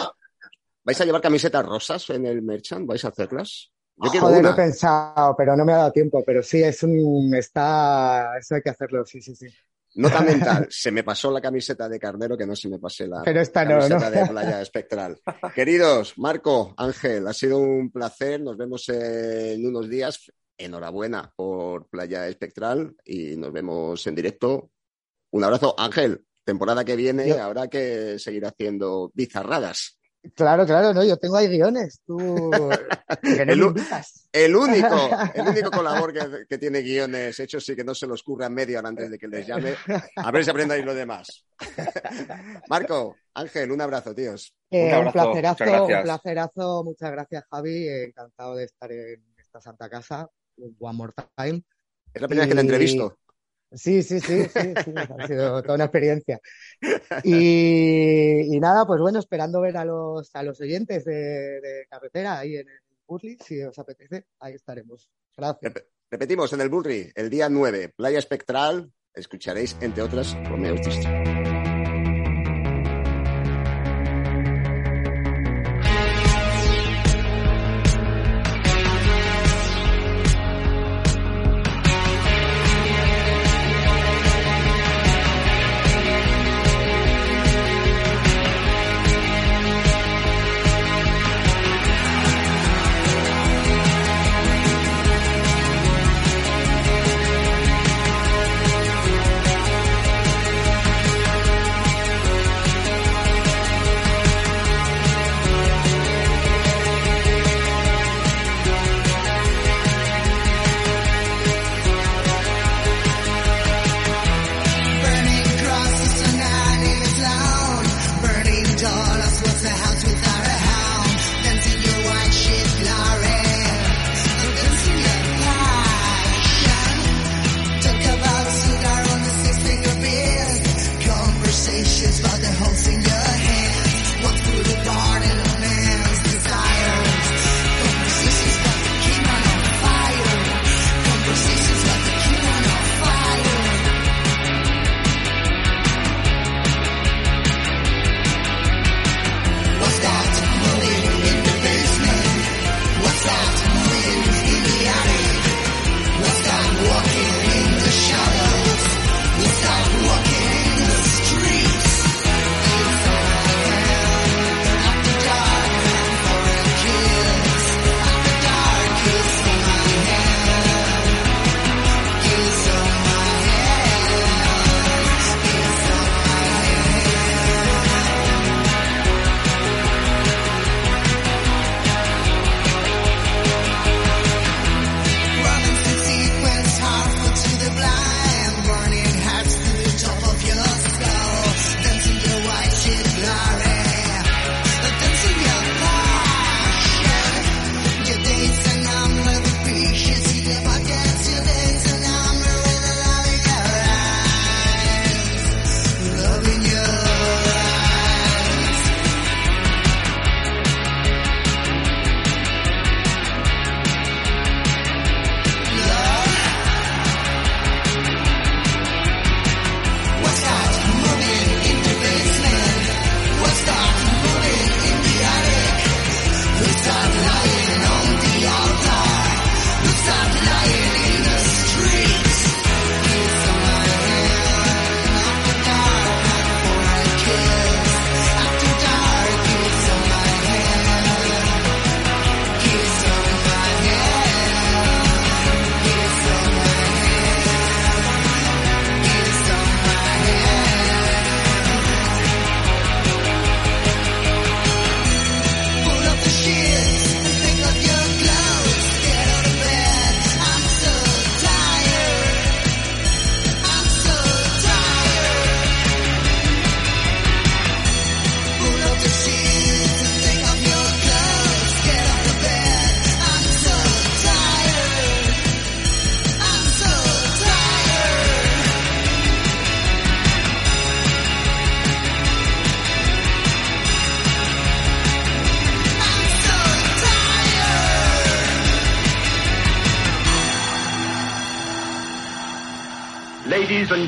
¿Vais a llevar camisetas rosas en el Merchant? ¿Vais a hacerlas? Yo quiero Joder, lo he una. pensado, pero no me ha dado tiempo. Pero sí, es un. Está. Eso hay que hacerlo, sí, sí, sí. Nota mental. Se me pasó la camiseta de Carnero, que no se me pase la Pero esta no, camiseta ¿no? de Playa Espectral. Queridos, Marco, Ángel, ha sido un placer. Nos vemos en unos días. Enhorabuena por Playa Espectral y nos vemos en directo. Un abrazo, Ángel. Temporada que viene Yo- habrá que seguir haciendo bizarradas. Claro, claro, no, yo tengo ahí guiones. Tú. Que no El invitas. Único, el único colaborador que, que tiene guiones hechos y que no se los curra media hora antes de que les llame. A ver si aprendáis lo demás. Marco, Ángel, un abrazo, tíos. Eh, Un abrazo, placerazo, un placerazo. Muchas gracias, Javi. Encantado de estar en esta santa casa. One more time. Es la primera vez que te entrevisto. Sí, sí, sí, sí, sí, ha sido toda una experiencia. Y, y nada, pues bueno, esperando ver a los, a los oyentes de, de carretera ahí en el Burley, si os apetece, ahí estaremos. Gracias. Rep- repetimos, en el Bullry, el día 9, Playa Espectral, escucharéis, entre otras, Romeo District.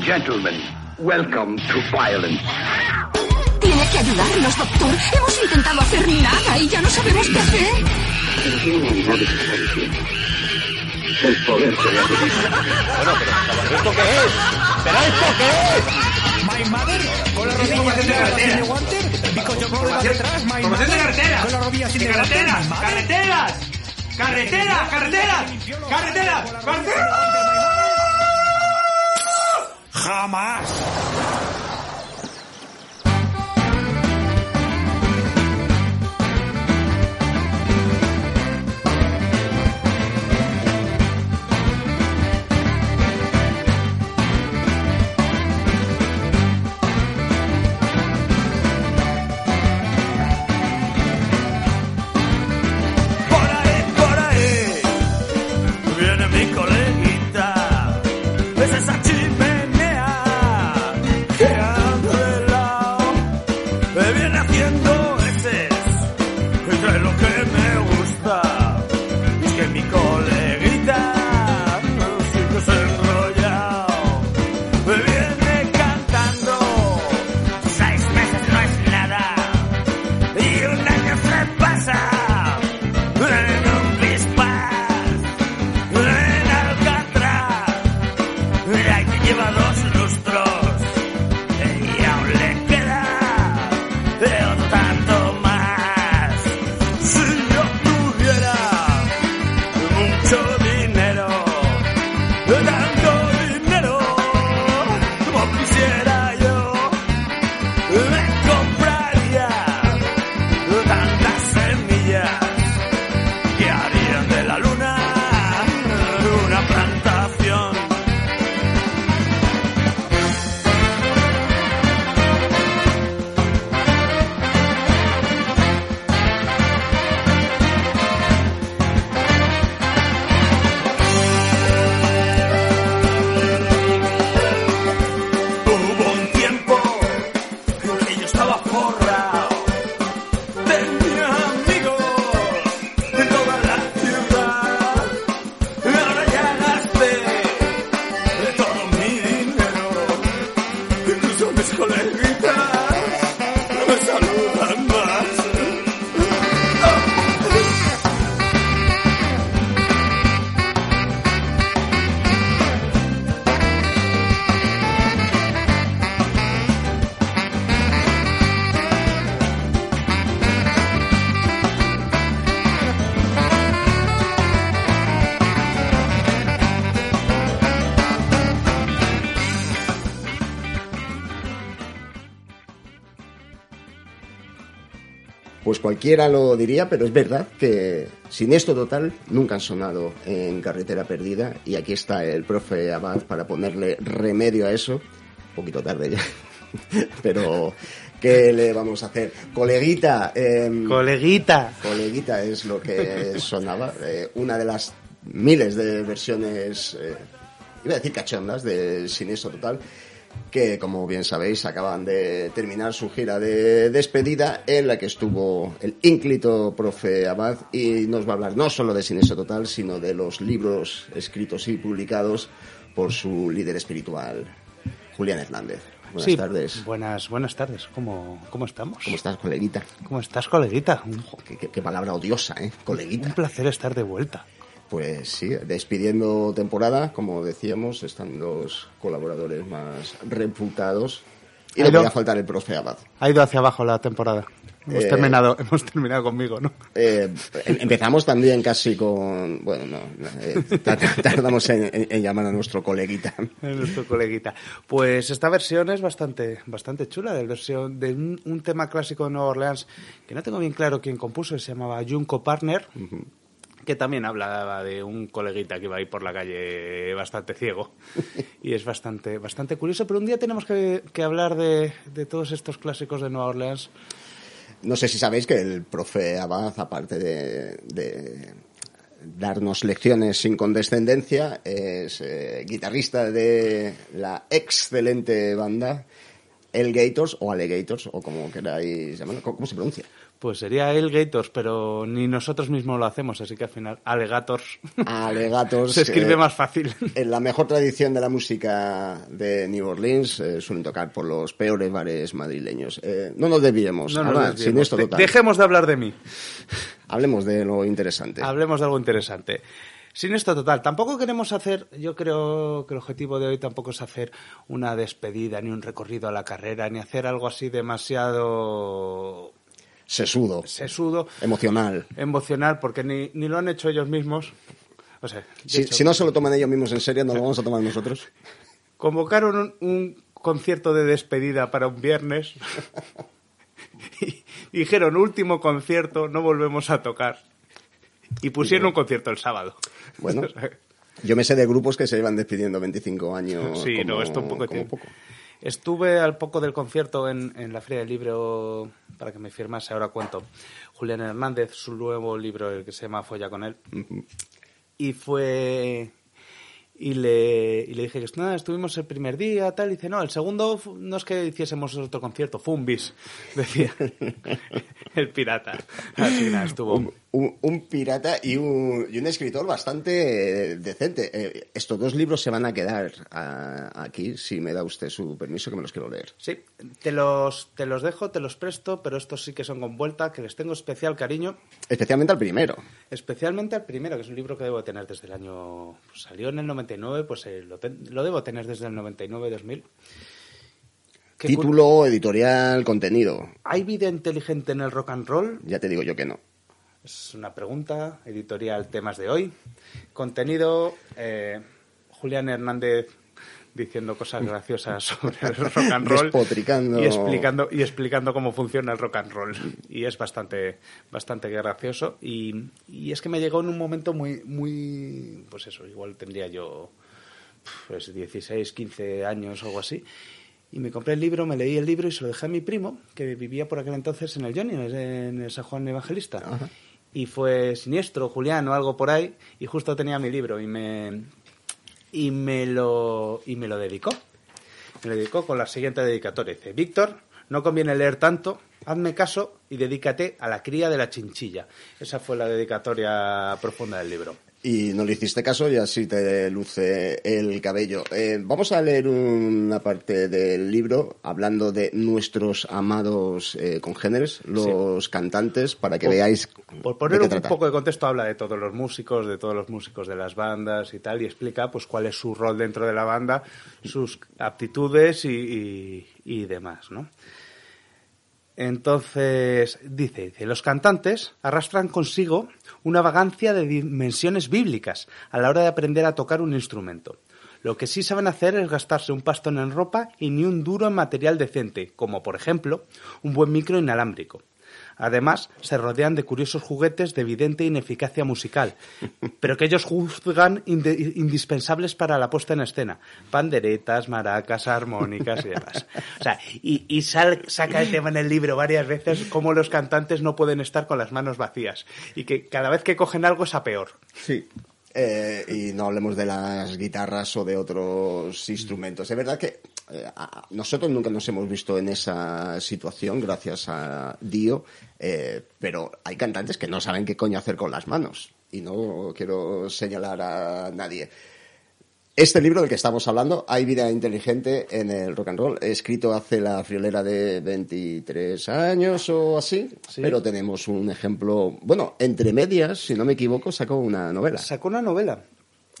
Gentlemen, welcome to violence. Tiene que ayudarnos, doctor. Hemos intentado hacer nada y ya no sabemos qué hacer. El poder se. Bueno, pero ¿esto qué es? ¿Pero esto qué es? My mother, con la rodilla sin de guantes, because your brother va detrás, my Formación de carretera. con la rodilla sin De de guantes, carreteras, carreteras. Carreteras, carreteras. Carreteras, carreteras. Hamas. Pues cualquiera lo diría, pero es verdad que sin esto total nunca han sonado en Carretera Perdida y aquí está el profe Abad para ponerle remedio a eso. Un poquito tarde ya, pero ¿qué le vamos a hacer? Coleguita. em, Coleguita. Coleguita es lo que sonaba. eh, una de las miles de versiones, eh, iba a decir cachondas, de Siniestro Total, que como bien sabéis acaban de terminar su gira de despedida en la que estuvo el ínclito profe Abad y nos va a hablar no solo de Siniestro Total, sino de los libros escritos y publicados por su líder espiritual, Julián Hernández. Buenas Sí, tardes. Buenas, buenas tardes. ¿Cómo, ¿Cómo estamos? ¿Cómo estás, coleguita? ¿Cómo estás, coleguita? Qué- qué palabra odiosa, ¿eh? Coleguita. un placer estar de vuelta. Pues sí, despidiendo temporada, como decíamos, están los colaboradores más reputados. Y no Pero- podía faltar el profe Abad. Ha ido hacia abajo la temporada. Hemos, Eh, terminado, hemos terminado conmigo, ¿no? Eh, em- empezamos también casi con... Bueno, no, eh, ta- ta- tardamos en, en- llamar a nuestro coleguita. Es nuestro coleguita. Pues esta versión es bastante, bastante chula, de, versión, de un, un tema clásico de Nueva Orleans que no tengo bien claro quién compuso, se llamaba Junko Partner, que también hablaba de un coleguita que iba ahí por la calle bastante ciego. Y es bastante, bastante curioso, pero un día tenemos que, que hablar de, de todos estos clásicos de Nueva Orleans. No sé si sabéis que el profe Abad, aparte de, de darnos lecciones sin condescendencia, es eh, guitarrista de la excelente banda Alligators o Alligators, o como queráis llamarlo. ¿Cómo, cómo se pronuncia? Pues sería Alligators, pero ni nosotros mismos lo hacemos, así que al final Alligators Alligators. se escribe que más fácil. En la mejor tradición de la música de New Orleans eh, suelen tocar por los peores bares madrileños. Eh, no nos desviemos. No nos Ahora, desviemos. sin esto total. Dejemos de hablar de mí. Hablemos de lo interesante. Hablemos de algo interesante. Sin esto total, tampoco queremos hacer, yo creo que el objetivo de hoy tampoco es hacer una despedida, ni un recorrido a la carrera, ni hacer algo así demasiado Sesudo. sesudo, Emocional. emocional, porque ni, ni lo han hecho ellos mismos. O sea, Si, hecho, si no se lo toman ellos mismos en serio, no lo vamos a tomar nosotros. convocaron un, un concierto de despedida para un viernes y dijeron último concierto, no volvemos a tocar. Y pusieron un concierto el sábado. Bueno, yo me sé de grupos que se llevan despidiendo 25 años. Sí, como- no, esto un poco como tiempo. Estuve al poco del concierto en, en la Feria del Libro para que me firmase, ahora cuento, Julián Hernández, su nuevo libro, el que se llama Folla con él. Y fue... Y le, y le dije que nada, estuvimos el primer día, tal, y dice, no, el segundo no es que hiciésemos otro concierto, fue un bis, decía el pirata. Así nada, estuvo... un- un pirata y un, y un escritor bastante eh, decente. Eh, estos dos libros se van a quedar aquí, si me da usted su permiso, que me los quiero leer. Sí, te los, te los dejo, te los presto, pero estos sí que son con vuelta, que les tengo especial cariño. Especialmente al primero. Especialmente al primero, que es un libro que debo tener desde el año... pues salió en el 99, pues eh, lo, ten- lo debo tener desde el 99-2000. Qué cu- Título, editorial, contenido. ¿Hay vida inteligente en el rock and roll? Ya te digo yo que no. Es una pregunta. Editorial Temas de hoy. Contenido, eh, Julián Hernández diciendo cosas graciosas sobre el rock and roll. Despotricando. Y explicando, y explicando cómo funciona el rock and roll. Y es bastante, bastante gracioso. Y, y es que me llegó en un momento muy, muy, pues eso, igual tendría yo pues 16, 15 años o algo así. Y me compré el libro, me leí el libro y se lo dejé a mi primo, que vivía por aquel entonces en el Johnny, en el San Juan Evangelista. Y fue siniestro, Julián o algo por ahí, y justo tenía mi libro y me, y me, lo, y me lo dedicó. Me lo dedicó con la siguiente dedicatoria. Dice, Víctor, no conviene leer tanto, hazme caso y dedícate a la cría de la chinchilla. Esa fue la dedicatoria profunda del libro. Y no le hiciste caso y así te luce el cabello. Eh, vamos a leer una parte del libro hablando de nuestros amados eh, congéneres, los cantantes, para que Por- veáis Por de poner qué un trata. poco de contexto, habla de todos los músicos, de todos los músicos de las bandas y tal, y explica pues cuál es su rol dentro de la banda, sus aptitudes y, y- y demás, ¿no? Entonces, dice, los cantantes arrastran consigo una vagancia de dimensiones bíblicas a la hora de aprender a tocar un instrumento. Lo que sí saben hacer es gastarse un pastón en ropa y ni un duro en material decente, como por ejemplo un buen micro inalámbrico. Además, se rodean de curiosos juguetes de evidente ineficacia musical, pero que ellos juzgan indispensables para la puesta en escena. Panderetas, maracas, armónicas y demás. O sea, y, y sal- saca el tema en el libro varias veces, cómo los cantantes no pueden estar con las manos vacías y que cada vez que cogen algo es a peor. Sí. Eh, y no hablemos de las guitarras o de otros instrumentos. Es verdad que eh, a- nosotros nunca nos hemos visto en esa situación, gracias a Dio, eh, pero hay cantantes que no saben qué coño hacer con las manos. Y no quiero señalar a nadie. Este libro del que estamos hablando, Hay vida inteligente en el rock and roll, escrito hace la friolera de 23 años o así, pero tenemos un ejemplo, bueno, entre medias, si no me equivoco, sacó una novela. Sacó una novela.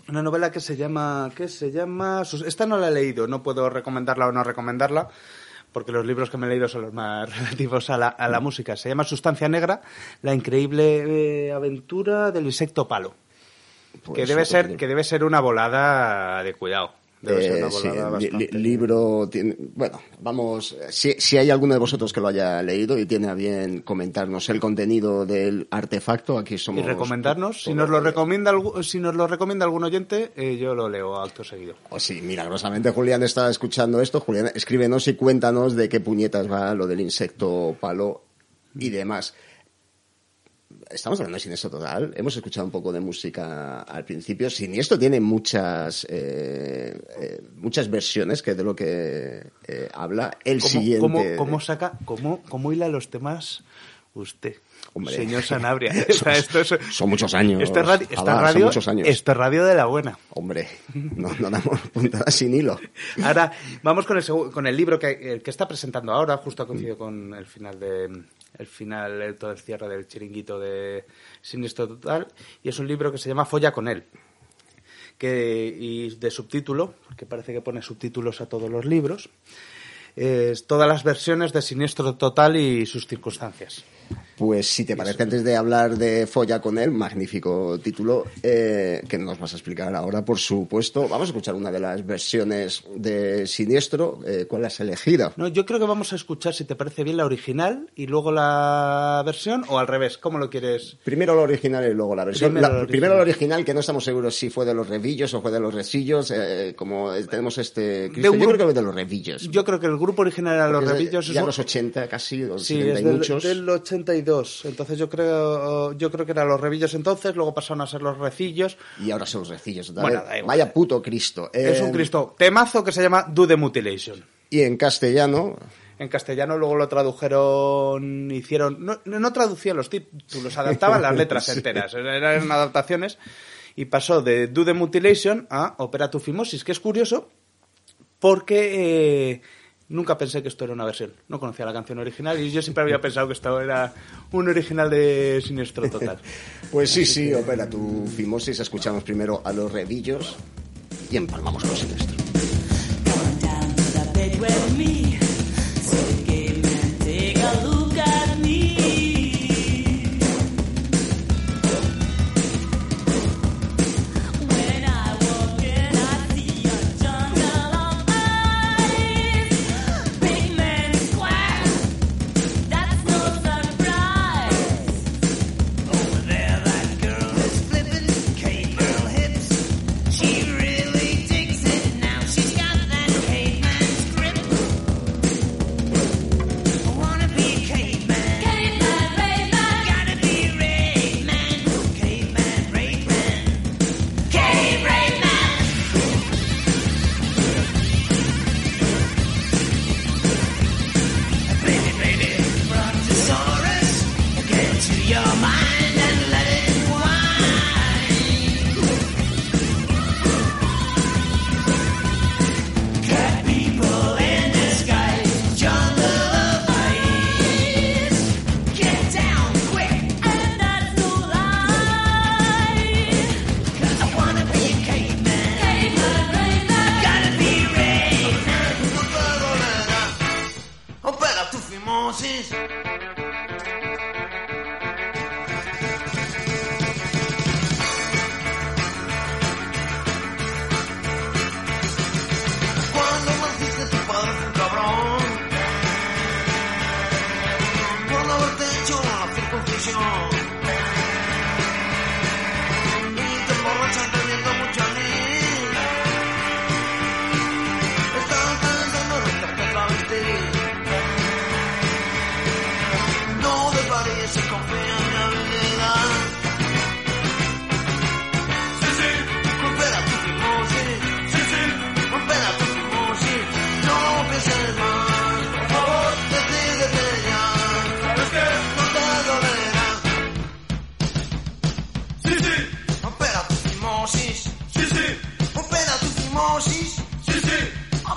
Una novela que se llama. que se llama? Esta no la he leído, no puedo recomendarla o no recomendarla, porque los libros que me he leído son los más relativos a la, a la música. Se llama Sustancia Negra, la increíble eh, aventura del insecto palo. Pues que, debe eso ser, tiene. que debe ser una volada de cuidado. Eh, sí, li- libro, tiene- bueno, vamos, si, si hay alguno de vosotros que lo haya leído y tiene a bien comentarnos el contenido del artefacto, aquí y somos... recomendarnos, si nos lo recomienda, si nos lo recomienda algún oyente, eh, yo lo leo acto seguido. O si milagrosamente Julián está escuchando esto, Julián, escríbenos y cuéntanos de qué puñetas va lo del insecto palo y demás. Estamos hablando de Siniestro Total. Hemos escuchado un poco de música al principio. Siniestro tiene muchas eh, eh, muchas versiones que de lo que eh, habla. El ¿Cómo, siguiente. cómo, cómo saca, cómo, cómo hila los temas usted? Hombre. Señor Sanabria. Esto es- Son muchos años. Esto es radio, esto es Abad, son radio, muchos años. esto es radio de la buena. Hombre, no, no damos puntadas sin hilo. Ahora, vamos con el, con el libro que, el que está presentando ahora, justo ha coincidido con el final de el final, el, todo el cierre del chiringuito de Siniestro Total, y es un libro que se llama Folla con él. Que, y de subtítulo, porque parece que pone subtítulos a todos los libros, es todas las versiones de Siniestro Total y sus circunstancias. Pues si te parece, antes de hablar de Folla con él, magnífico título, eh, que nos vas a explicar ahora, por supuesto. Vamos a escuchar una de las versiones de Siniestro. Eh, ¿Cuál has elegido? No, yo creo que vamos a escuchar, si te parece bien, la original y luego la versión, o al revés, ¿cómo lo quieres? Primero lo original y luego la versión. Primero La- original. primero lo original, que no estamos seguros si fue de los revillos o fue de los resillos. eh, como tenemos este. Cristo, yo creo que fue de los revillos. Yo creo que el grupo original era Los Revillos. Ya es- los 80 casi, los Sí, 70 es y del, muchos. del 82. Entonces yo creo yo creo que eran los revillos entonces, luego pasaron a ser los recillos. Y ahora son los recillos. Bueno. Vaya puto Cristo. Es Eh, un Cristo temazo que se llama Do the Mutilation. Y en castellano, En castellano luego lo tradujeron, hicieron... No, no traducían los títulos, adaptaban las letras enteras. Eran adaptaciones. Y pasó de Do the Mutilation a Opera Fimosis, que es curioso porque... eh, Nunca pensé que esto era una versión. No conocía la canción original y yo siempre había pensado que esto era un original de Siniestro Total. Pues sí, sí, opera tu fimosis. Escuchamos primero a los revillos y empalmamos con Sinestro.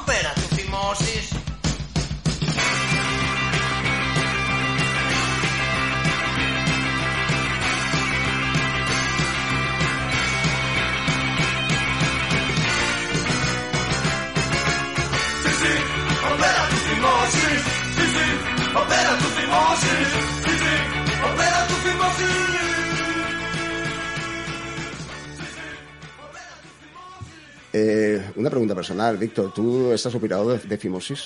Opera tu fimosis Sí, sí, opera tu fimosis. Sí, sí, opera tu una pregunta personal, Víctor. ¿Tú estás operado de, de fimosis?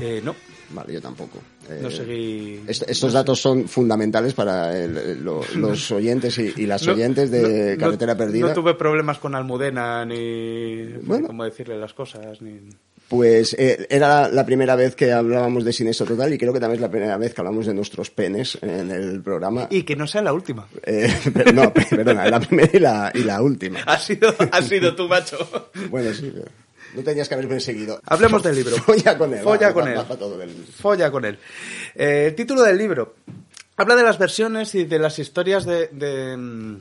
Eh, no. Vale, yo tampoco. Eh, No seguí- est- estos datos son fundamentales para el- lo- los oyentes y, y las No, oyentes de no, Carretera no- Perdida. No tuve problemas con Almudena ni, ni Bueno. cómo decirle las cosas. Ni... Pues eh, era la, primera vez que hablábamos de Sinesto Total y creo que también es la primera vez que hablamos de nuestros penes en el programa. Y que no sea la última. Eh, pero- no, perdona, la primera y la, y la última. Ha sido, ha sido tú, macho. Bueno, sí, no tenías que haberme seguido. Hablemos del libro. Folla con él. Folla va, con va, él. va, todo del- Folla con él. Eh, el título del libro habla de las versiones y de las historias de, de, mm,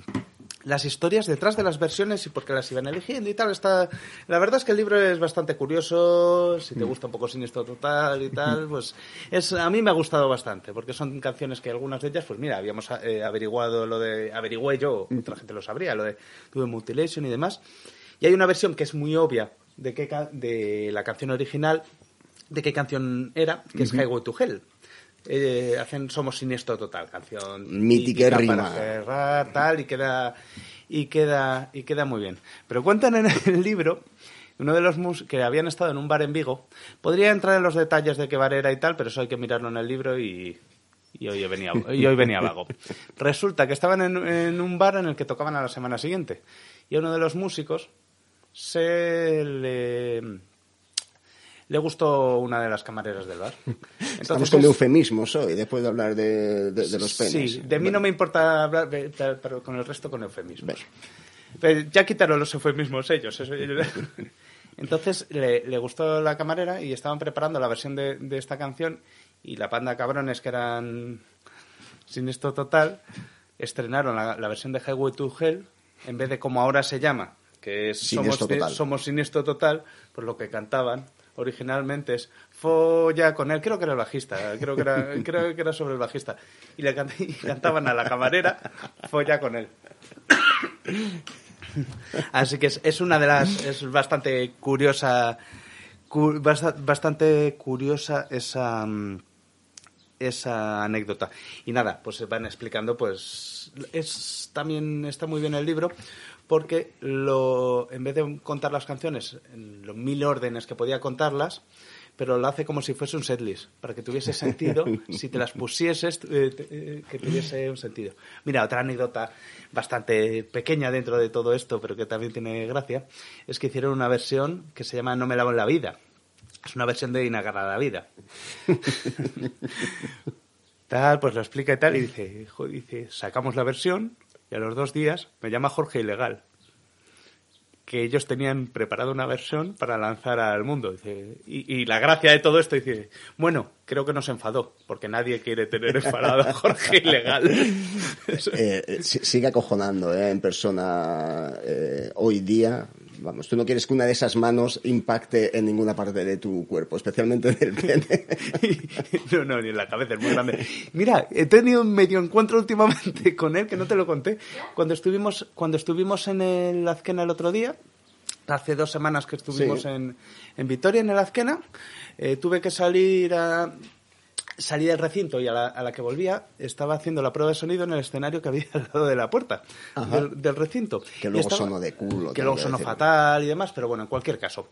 las historias detrás de las versiones y por qué las iban eligiendo y tal. Está, la verdad es que el libro es bastante curioso. Si te Mm. gusta un poco Siniestro Total y tal, pues es a mí me ha gustado bastante porque son canciones que algunas de ellas, pues mira, habíamos eh, averiguado lo de averigüé yo, otra gente lo sabría, lo de Tuve Mutilation y demás. Y hay una versión que es muy obvia de, qué ca- de la canción original, de qué canción era, que es Ujú. Highway to Hell. Eh, hacen Somos Siniestro Total, canción típica para cerrar, tal, y queda, y queda, y queda muy bien. Pero cuentan en el libro uno de los mus que habían estado en un bar en Vigo. Podría entrar en los detalles de qué bar era y tal, pero eso hay que mirarlo en el libro y, y hoy venía, y hoy venía vago. Resulta que estaban en, en un bar en el que tocaban a la semana siguiente. Y a uno de los músicos se le, le gustó una de las camareras del bar. Estamos con eufemismos hoy, después de hablar de, de- de los penes. Sí, de mí no me importa hablar, pero con el resto con eufemismos. Pero ya quitaron los eufemismos ellos. eso- Entonces le, le gustó la camarera y estaban preparando la versión de, de esta canción y la panda de cabrones que eran sin esto total estrenaron la, la versión de Highway to Hell en vez de como ahora se llama, que es Somos, Siniestro Total. somos Siniestro Total, pues lo que cantaban originalmente es Folla con él, creo que era el bajista, creo que era, creo que era sobre el bajista, y le y cantaban a la camarera Folla con él. Así que es, es una de las, es bastante curiosa, cu- basta- bastante curiosa esa, esa anécdota. Y nada, pues se van explicando, pues es también está muy bien el libro porque lo en vez de contar las canciones en los mil órdenes que podía contarlas, pero lo hace como si fuese un setlist, para que tuviese sentido, si te las pusieses, eh, eh, que tuviese un sentido. Mira, otra anécdota bastante pequeña dentro de todo esto, pero que también tiene gracia, es que hicieron una versión que se llama No me lavo en la vida. Es una versión de Inagarra la vida. Tal, pues lo explica y tal, y dice, dice, sacamos la versión y a los dos días me llama Jorge Ilegal, que ellos tenían preparado una versión para lanzar al mundo. Dice, y, y la gracia de todo esto, dice, bueno, creo que nos enfadó, porque nadie quiere tener enfadado a Jorge Ilegal. Eh, eh, si- sigue acojonando eh, en persona eh, hoy día. Vamos, tú no quieres que una de esas manos impacte en ninguna parte de tu cuerpo, especialmente en el pene. No, no, ni en la cabeza, es muy grande. Mira, he tenido un medio encuentro últimamente con él, que no te lo conté. Cuando estuvimos, cuando estuvimos en el Azquena el otro día, hace dos semanas que estuvimos Sí. en, en Vitoria, en el Azquena, eh, tuve que salir a... Salí del recinto y a la, a la que volvía estaba haciendo la prueba de sonido en el escenario que había al lado de la puerta del, del recinto. Que luego estaba- sonó de culo. que luego sonó decir. fatal y demás, pero bueno, en cualquier caso.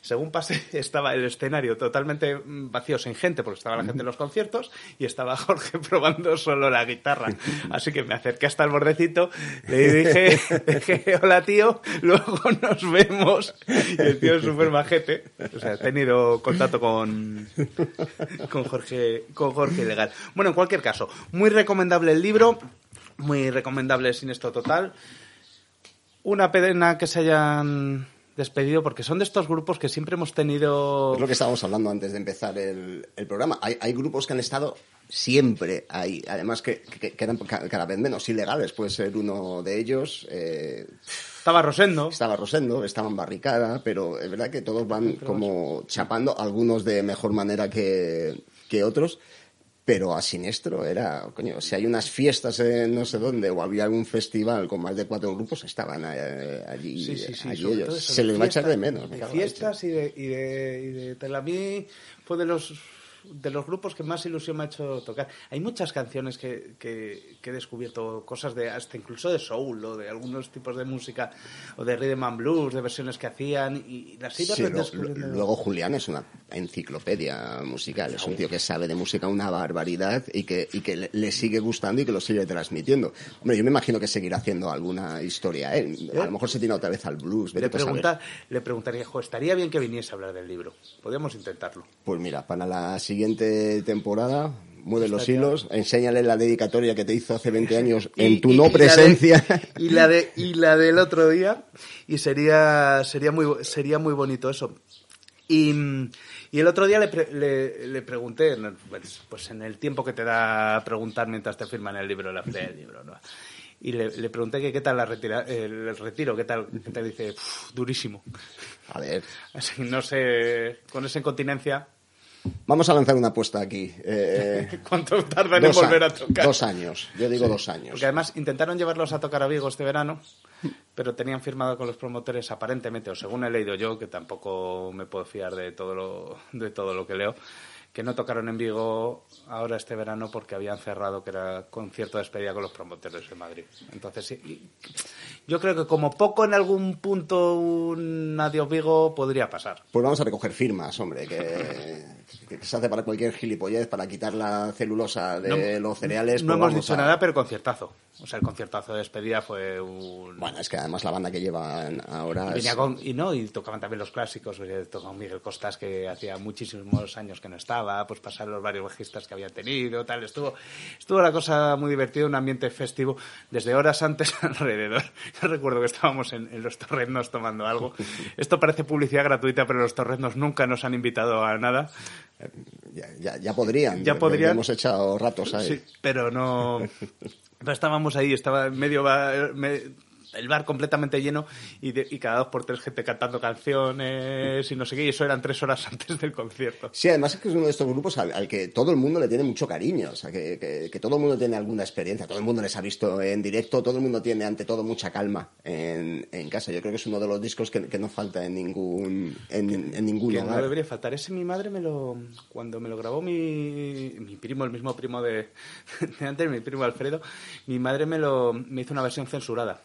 Según pasé, estaba el escenario totalmente mm, vacío, sin gente, porque estaba la gente en los conciertos y estaba Jorge probando solo la guitarra. Así que me acerqué hasta el bordecito, le dije, dije, hola tío, luego nos vemos. Y el tío es súper majete. O sea, he tenido contacto con, con Jorge, con Jorge Legal. Bueno, en cualquier caso, muy recomendable el libro, muy recomendable Sin esto total. Una pena que se hayan despedido porque son de estos grupos que siempre hemos tenido Es lo que estábamos hablando antes de empezar el, el programa. Hay, hay grupos que han estado siempre ahí, además que, que, que eran ca- cada vez menos ilegales. Puede ser uno de ellos. eh, estaba Rosendo estaba Rosendo, estaba en Barricada, pero es verdad que todos van como chapando, algunos de mejor manera que, que otros. Pero a Sinestro era, coño, si hay unas fiestas en no sé dónde o había algún festival con más de cuatro grupos, estaban eh, allí, Sí, sí, sí, allí ellos. Se les va a echar de menos. me de fiestas y de, y de, y de tal. A mí fue de los de los grupos que más ilusión me ha hecho tocar. Hay muchas canciones que, que, que he descubierto, cosas de hasta incluso de soul o de algunos tipos de música o de rhythm and blues, de versiones que hacían y las he ido Sí, lo- luego Julián es una enciclopedia musical, es un tío que sabe de música una barbaridad y que, y que le, le sigue gustando y que lo sigue transmitiendo. Hombre, yo me imagino que seguirá haciendo alguna historia él. A lo mejor se tiene otra vez al blues. le, pregunta, le preguntaría, jo, estaría bien que viniese a hablar del libro. Podríamos intentarlo. Pues mira, para la siguiente temporada, mueve los hilos, enséñale la dedicatoria que te hizo hace 20 años Y- en tu y- no y la de- presencia. y la de y la del otro día y sería sería muy sería muy bonito eso y, y el otro día le, pre- le, le pregunté pues, pues en el tiempo que te da preguntar mientras te firman el libro la feria del libro ¿no? y le, le pregunté que qué tal la retira, el, retiro qué tal qué tal dice "Uf, durísimo A ver, así no sé con esa incontinencia vamos a lanzar una apuesta aquí. Eh, cuánto tardan en volver a tocar Dos años, yo digo Sí, dos años. Porque además intentaron llevarlos a tocar a Vigo este verano, pero tenían firmado con los promotores aparentemente, o según he leído yo, que tampoco me puedo fiar de todo lo, de todo lo que leo, que no tocaron en Vigo ahora este verano porque habían cerrado que era concierto de despedida con los promotores de Madrid. Entonces, sí, yo creo que como poco en algún punto un adiós Vigo podría pasar. Pues vamos a recoger firmas, hombre, que, que se hace para cualquier gilipollez, para quitar la celulosa de los cereales. No pues hemos dicho a- nada, pero conciertazo. O sea, el conciertazo de despedida fue un... Bueno, es que además la banda que llevan ahora Y, es- con- y no, y tocaban también los clásicos, tocó Miguel Costas que hacía muchísimos años que no estaba, pues pasaron los varios bajistas que había tenido, tal, estuvo, estuvo la cosa muy divertida, un ambiente festivo desde horas antes alrededor. Yo recuerdo que estábamos en, en los torreznos tomando algo. Esto parece publicidad gratuita, pero los torreznos nunca nos han invitado a nada. Ya, ya- ya podrían. Ya podrían. Hemos echado ratos ahí. Sí, pero no. estábamos ahí, estaba medio me- el bar completamente lleno y, de- y cada dos por tres gente cantando canciones y no sé qué, y eso eran tres horas antes del concierto. Sí, además es que es uno de estos grupos al, al que todo el mundo le tiene mucho cariño, o sea, que, que- que todo el mundo tiene alguna experiencia, todo el mundo les ha visto en directo, todo el mundo tiene ante todo mucha calma en, en casa. Yo creo que es uno de los discos que, que no falta en ningún en, en ningún Que no debería faltar. Ese mi madre me lo. Cuando me lo grabó mi, mi primo, el mismo primo de, de antes, mi primo Alfredo, mi madre me lo me hizo una versión censurada.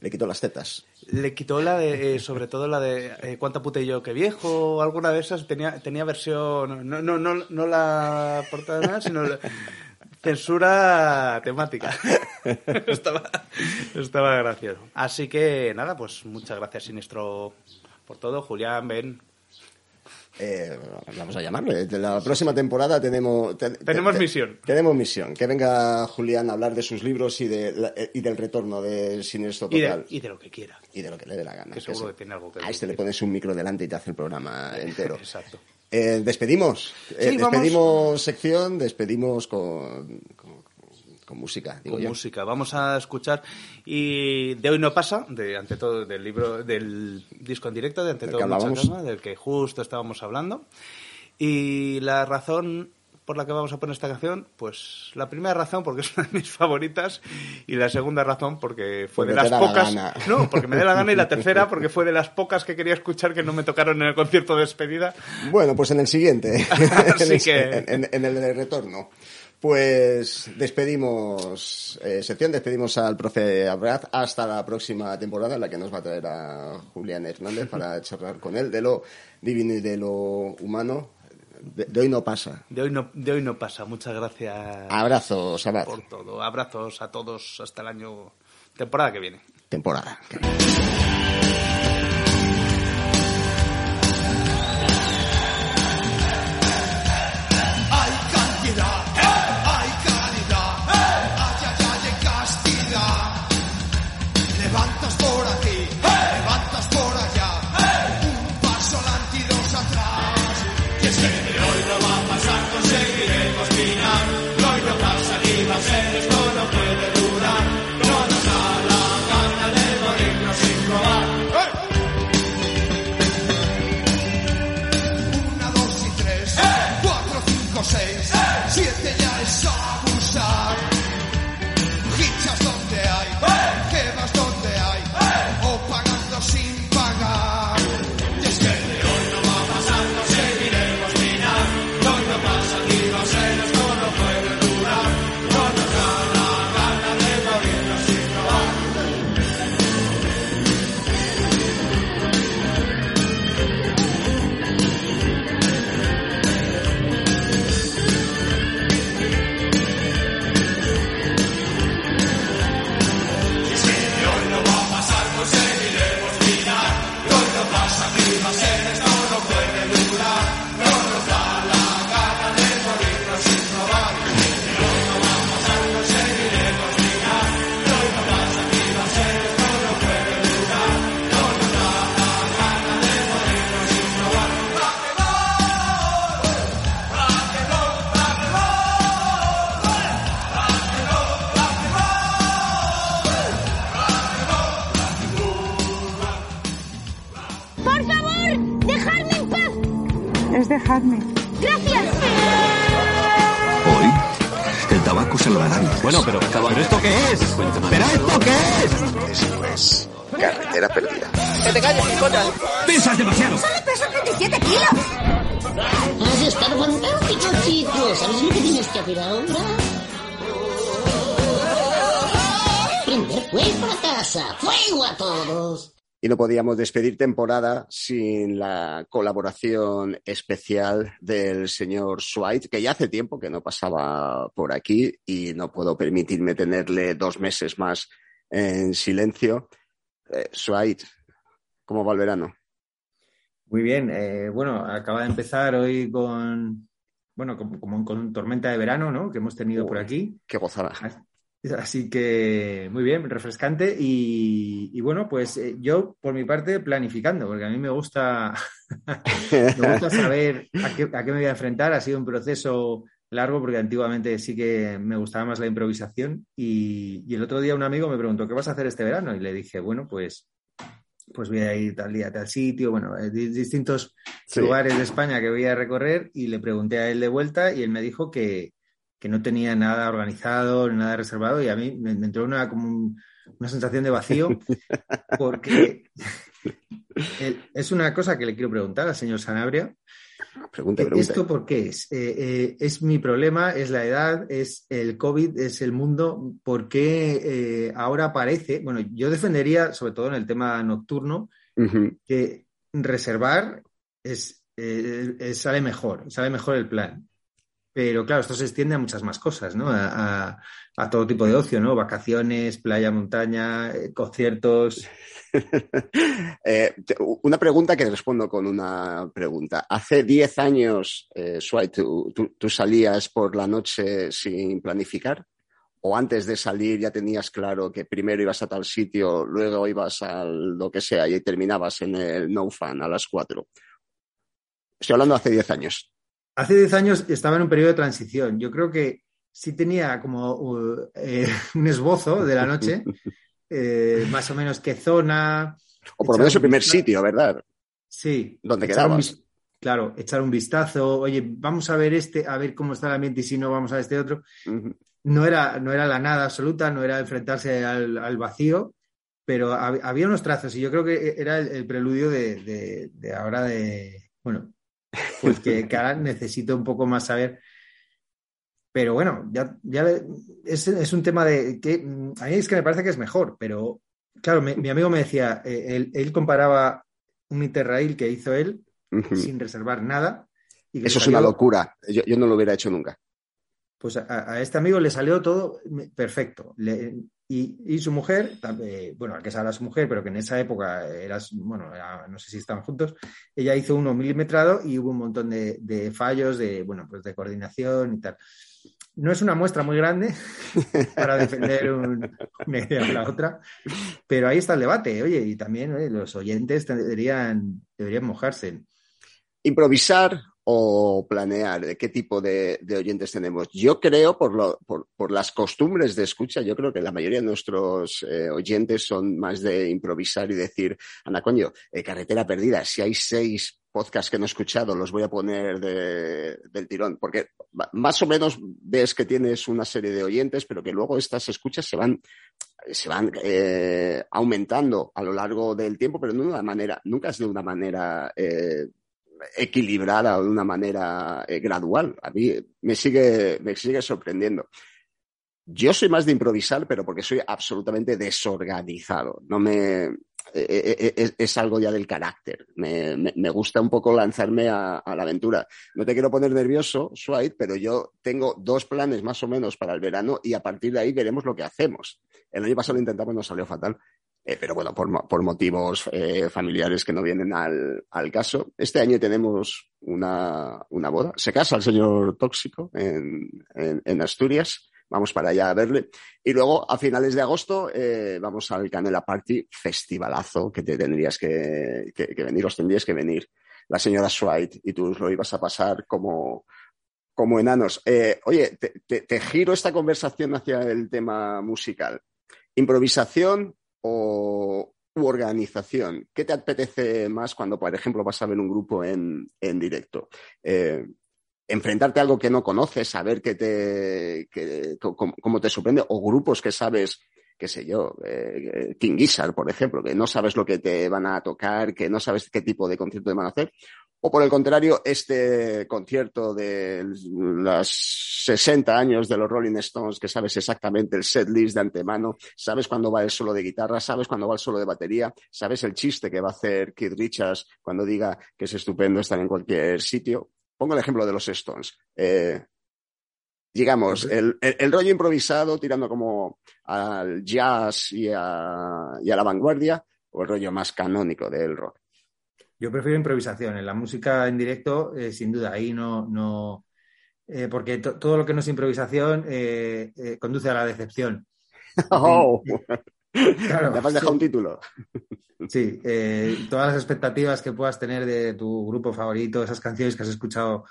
Le quitó las tetas. Le quitó la de, eh, sobre todo la de eh, cuánta puta y yo que viejo, alguna de esas tenía, tenía versión, no, no, no, no la portada nada, sino censura temática. estaba, estaba gracioso. Así que nada, pues muchas gracias Sinistro por todo, Julián, Ben. Eh, vamos a llamarle. De la próxima temporada tenemos... te- te- Tenemos te- misión. Tenemos misión. Que venga Julián a hablar de sus libros y, de, la- y del retorno de Siniestro Y Total. de, y de lo que quiera. Y de lo que le dé la gana. Que seguro que tiene algo que A este le pones un micro delante y te hace el programa entero. Exacto. Eh, despedimos. Eh, vamos. despedimos sección, despedimos con, con, música, digo con yo. música. Vamos a escuchar y de hoy no pasa, de ante todo del libro del disco en directo de ante Del todo mucha calma, del que justo estábamos hablando. Y la razón por la que vamos a poner esta canción, pues la primera razón porque es una de mis favoritas y la segunda razón porque fue Porque de las da la pocas, no, porque me dé la gana y la tercera porque fue de las pocas que quería escuchar que no me tocaron en el concierto de despedida. Bueno, pues en el siguiente. Así en, que- en- en el de retorno. Pues despedimos eh, sección, despedimos al profe Abraz hasta la próxima temporada en la que nos va a traer a Julián Hernández para charlar con él de lo divino y de lo humano. De, de hoy no pasa. De hoy no, de hoy no pasa. Muchas gracias Abrazos, por todo. Abrazos a todos hasta el año temporada que viene. Temporada. No podíamos despedir temporada sin la colaboración especial del señor Swite, que ya hace tiempo que no pasaba por aquí y no puedo permitirme tenerle dos meses más en silencio. Eh, Swite, ¿cómo va el verano? Muy bien, eh, bueno, acaba de empezar hoy con, bueno, como, como con tormenta de verano, ¿no? Que hemos tenido por aquí. Qué gozada. Así que muy bien, refrescante y, y bueno, pues eh, yo por mi parte planificando, porque a mí me gusta, me gusta saber a qué, a qué me voy a enfrentar. Ha sido un proceso largo porque antiguamente sí que me gustaba más la improvisación y, y el otro día un amigo me preguntó, ¿qué vas a hacer este verano? Y le dije, bueno, pues pues voy a ir tal día a tal sitio, bueno, eh, di- distintos Sí. lugares de España que voy a recorrer y le pregunté a él de vuelta y él me dijo que, que no tenía nada organizado, ni nada reservado y a mí me, entró una, como un- una sensación de vacío porque es una cosa que le quiero preguntar al señor Sanabria. Pregunta, Eh, pregunta. ¿Esto por qué es? Eh, eh, ¿Es mi problema? ¿Es la edad? ¿Es el COVID? ¿Es el mundo? ¿Por qué eh, ahora aparece? Bueno, yo defendería, sobre todo en el tema nocturno, que reservar es, sale mejor, sale mejor el plan. Pero claro, esto se extiende a muchas más cosas, ¿no? A, todo tipo de ocio, ¿no? Vacaciones, playa, montaña, eh, conciertos. Eh, una pregunta que respondo con una pregunta. Hace 10 años, eh, Suai, ¿tú, tú- tú salías por la noche sin planificar? ¿O antes de salir ya tenías claro que primero ibas a tal sitio, luego ibas a lo que sea y terminabas en el No Fan a las 4? Estoy hablando hace 10 años. Hace 10 años estaba en un periodo de transición. Yo creo que sí tenía como uh, eh, un esbozo de la noche, eh, más o menos qué zona. O por lo menos el primer sitio, ¿verdad? Sí. Donde un quedabas. Claro, echar un vistazo, oye, vamos a ver este, a ver cómo está el ambiente y si no, vamos a este otro. No era, no era la nada absoluta, no era enfrentarse al, al vacío, pero hab- había unos trazos y yo creo que era el, el preludio de, de- de ahora de, bueno, pues que, que ahora necesito un poco más saber. Pero bueno, ya, ya es, es un tema de que a mí es que me parece que es mejor, pero claro, me- mi amigo me decía, eh, él, él comparaba un Interrail que hizo él sin reservar nada. y Eso es salió- una locura. Yo, yo no lo hubiera hecho nunca. pues a, a este amigo le salió todo perfecto. Le- y, su mujer, eh, bueno, al que es ahora su mujer, pero que en esa época era, su- bueno, no sé si estaban juntos, ella hizo uno milimetrado y hubo un montón de, fallos de, bueno, pues de coordinación y tal. No es una muestra muy grande para defender un- una idea o la otra, pero ahí está el debate, oye, y también los oyentes deberían, deberían mojarse. improvisar o planear? ¿De qué tipo de, oyentes tenemos? Yo creo, por, lo, por, las costumbres de escucha, yo creo que la mayoría de nuestros eh, oyentes son más de improvisar y decir, anda coño, eh, carretera perdida, si hay seis podcasts que no he escuchado, los voy a poner de, del tirón, porque más o menos ves que tienes una serie de oyentes, pero que luego estas escuchas se van se van eh, aumentando a lo largo del tiempo, pero no de una manera, nunca es de una manera eh, equilibrada o de una manera eh, gradual. A mí me sigue, me sigue sorprendiendo. Yo soy más de improvisar, pero porque soy absolutamente desorganizado. No me, eh, es, es, algo ya del carácter. Me, me, gusta un poco lanzarme a, la aventura. No te quiero poner nervioso, Swipe, pero yo tengo dos planes más o menos para el verano y a partir de ahí veremos lo que hacemos. El año pasado lo intentamos, nos salió fatal. Eh, pero bueno, por, por motivos eh, familiares que no vienen al, al, caso. Este año tenemos una, una boda. Se casa el señor Tóxico en, en, Asturias. Vamos para allá a verle. Y luego, a finales de agosto, eh, vamos al Canela Party, festivalazo que te tendrías que, que, venir, os tendrías que venir. La señora Swite y tú lo ibas a pasar como, como enanos. Oye, te giro esta conversación hacia el tema musical. ¿Improvisación o, organización. ¿Qué te apetece más cuando, por ejemplo, vas a ver un grupo en, en directo? Eh, enfrentarte a algo que no conoces, saber que te, que, cómo, cómo te sorprende, o grupos que sabes qué sé yo, eh, King Gizzard, por ejemplo, que no sabes lo que te van a tocar, que no sabes qué tipo de concierto te van a hacer. O por el contrario, este concierto de los 60 años de los Rolling Stones, que sabes exactamente el set list de antemano, sabes cuándo va el solo de guitarra, sabes cuándo va el solo de batería, sabes el chiste que va a hacer Keith Richards cuando diga que es estupendo estar en cualquier sitio. Pongo el ejemplo de los Stones. Eh, digamos, el, el, el, rollo improvisado tirando como al jazz y a, y a, la vanguardia, o el rollo más canónico del rock. Yo prefiero improvisación. En la música en directo, eh, sin duda, ahí no. no eh, porque todo lo que no es improvisación eh, conduce a la decepción. Oh. Claro, ¿Te has dejado sí. un título? Sí, todas las expectativas que puedas tener de tu grupo favorito, esas canciones que has escuchado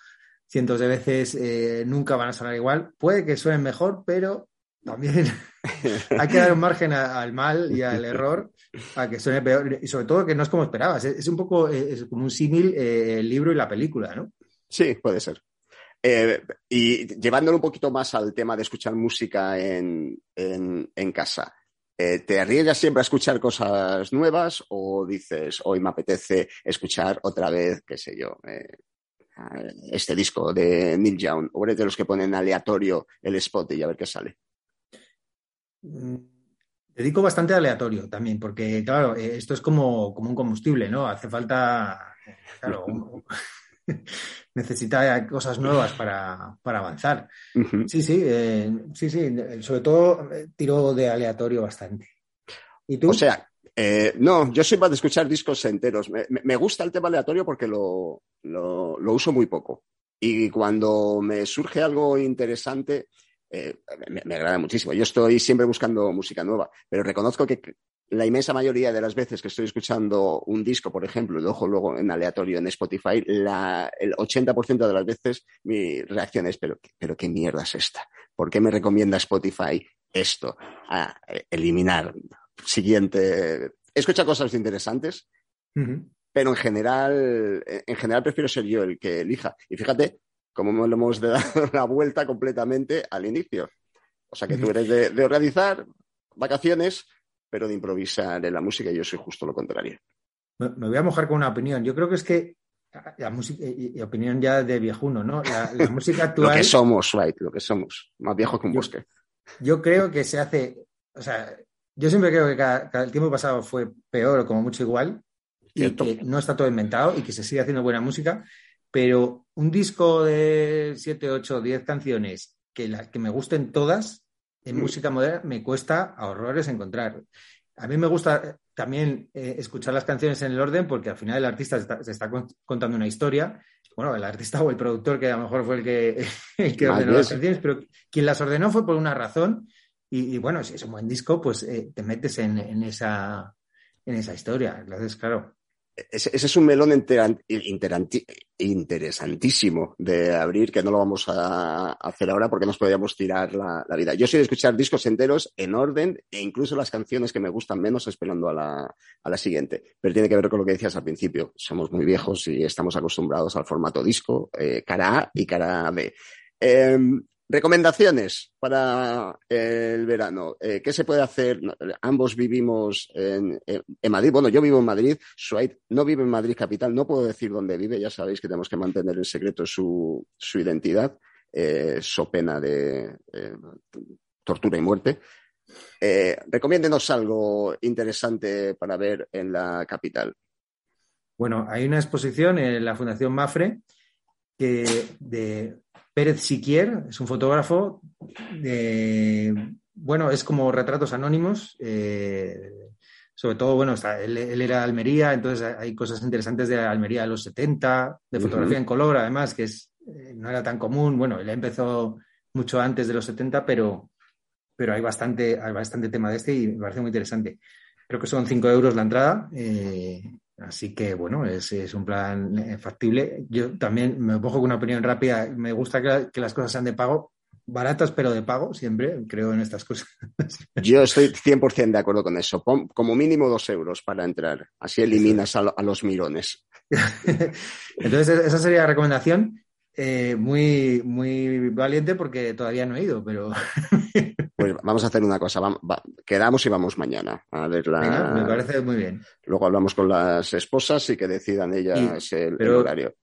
cientos de veces nunca van a sonar igual. Puede que suenen mejor, pero también hay que dar un margen al mal y al error a que suene peor. Y sobre todo que no es como esperabas. Es, es un poco es como un símil eh, el libro y la película, ¿no? Sí, puede ser. Eh, y llevándolo un poquito más al tema de escuchar música en, en, en casa. Eh, ¿Te arriesgas siempre a escuchar cosas nuevas o dices, hoy me apetece escuchar otra vez, qué sé yo, eh, este disco de Neil Young, o eres de los que ponen aleatorio el spot y a ver qué sale? Dedico bastante aleatorio también, porque claro, eh, esto es como, como un combustible, ¿no? Hace falta, claro, un, necesita cosas nuevas para, para avanzar. Uh -huh. Sí, sí, eh, sí, sí, sobre todo eh, tiro de aleatorio bastante. ¿Y tú? O sea, eh, no, yo soy más de escuchar discos enteros. Me, me gusta el tema aleatorio porque lo, lo, lo, uso muy poco. Y cuando me surge algo interesante, eh, me, me, agrada muchísimo. Yo estoy siempre buscando música nueva, pero reconozco que la inmensa mayoría de las veces que estoy escuchando un disco, por ejemplo, y lo ojo luego en aleatorio en Spotify, la, el 80% de las veces mi reacción es, pero, pero qué mierda es esta. ¿Por qué me recomienda Spotify esto? A eliminar siguiente. Escucha cosas interesantes, uh -huh. pero en general, en general prefiero ser yo el que elija. Y fíjate cómo lo hemos dado la vuelta completamente al inicio. O sea que tú eres de, de, organizar vacaciones, pero de improvisar en la música y yo soy justo lo contrario. Me, me voy a mojar con una opinión. Yo creo que es que la música, y, opinión ya de viejuno, ¿no? La, la música actual. lo que somos, right, lo que somos. Más viejo que un bosque. Yo, yo creo que se hace, o sea, yo siempre creo que cada, cada, el tiempo pasado fue peor o como mucho igual Cierto. y que no está todo inventado y que se sigue haciendo buena música, pero un disco de 7, 8, 10 canciones que, la, que me gusten todas en mm. música moderna me cuesta a horrores encontrar. A mí me gusta también eh, escuchar las canciones en el orden porque al final el artista se está, se está contando una historia. Bueno, el artista o el productor que a lo mejor fue el que, el que ordenó las canciones, pero quien las ordenó fue por una razón y, y, bueno, si es un buen disco, pues eh, te metes en, en, esa, en esa historia. Entonces, claro. Ese, es un melón interesantísimo de abrir, que no lo vamos a hacer ahora porque nos podríamos tirar la, vida. Yo soy de escuchar discos enteros en orden e incluso las canciones que me gustan menos esperando a la, a la siguiente. Pero tiene que ver con lo que decías al principio. Somos muy viejos y estamos acostumbrados al formato disco, eh, cara A y cara B. Eh, Recomendaciones para el verano. Eh, ¿Qué se puede hacer? Ambos vivimos en, Madrid. Bueno, yo vivo en Madrid. Suaid no vive en Madrid capital. No puedo decir dónde vive. Ya sabéis que tenemos que mantener en secreto su, su identidad, eh, so pena de eh, tortura y muerte. Eh, recomiéndenos algo interesante para ver en la capital. Bueno, hay una exposición en la Fundación Mafre que de Pérez Siquier es un fotógrafo de, bueno, es como retratos anónimos. Eh, sobre todo, bueno, está, él, él, era de Almería, entonces hay cosas interesantes de Almería de los 70, de fotografía uh -huh. en color, además, que es, eh, no era tan común. Bueno, él empezó mucho antes de los 70, pero, pero hay, bastante, hay bastante tema de este y me parece muy interesante. Creo que son 5 euros la entrada. Eh, Así que, bueno, es, es, un plan factible. Yo también me cojo con una opinión rápida. Me gusta que, que, las cosas sean de pago. baratas pero de pago, siempre creo en estas cosas. Yo estoy 100% de acuerdo con eso. Pon como mínimo dos euros para entrar. Así eliminas a, lo- a los mirones. Entonces, esa sería la recomendación. eh, muy, muy valiente porque todavía no he ido, pero Pues vamos a hacer una cosa. va- quedamos y vamos mañana a ver la. venga, me parece muy bien. Luego hablamos con las esposas y que decidan ellas el, el pero- horario.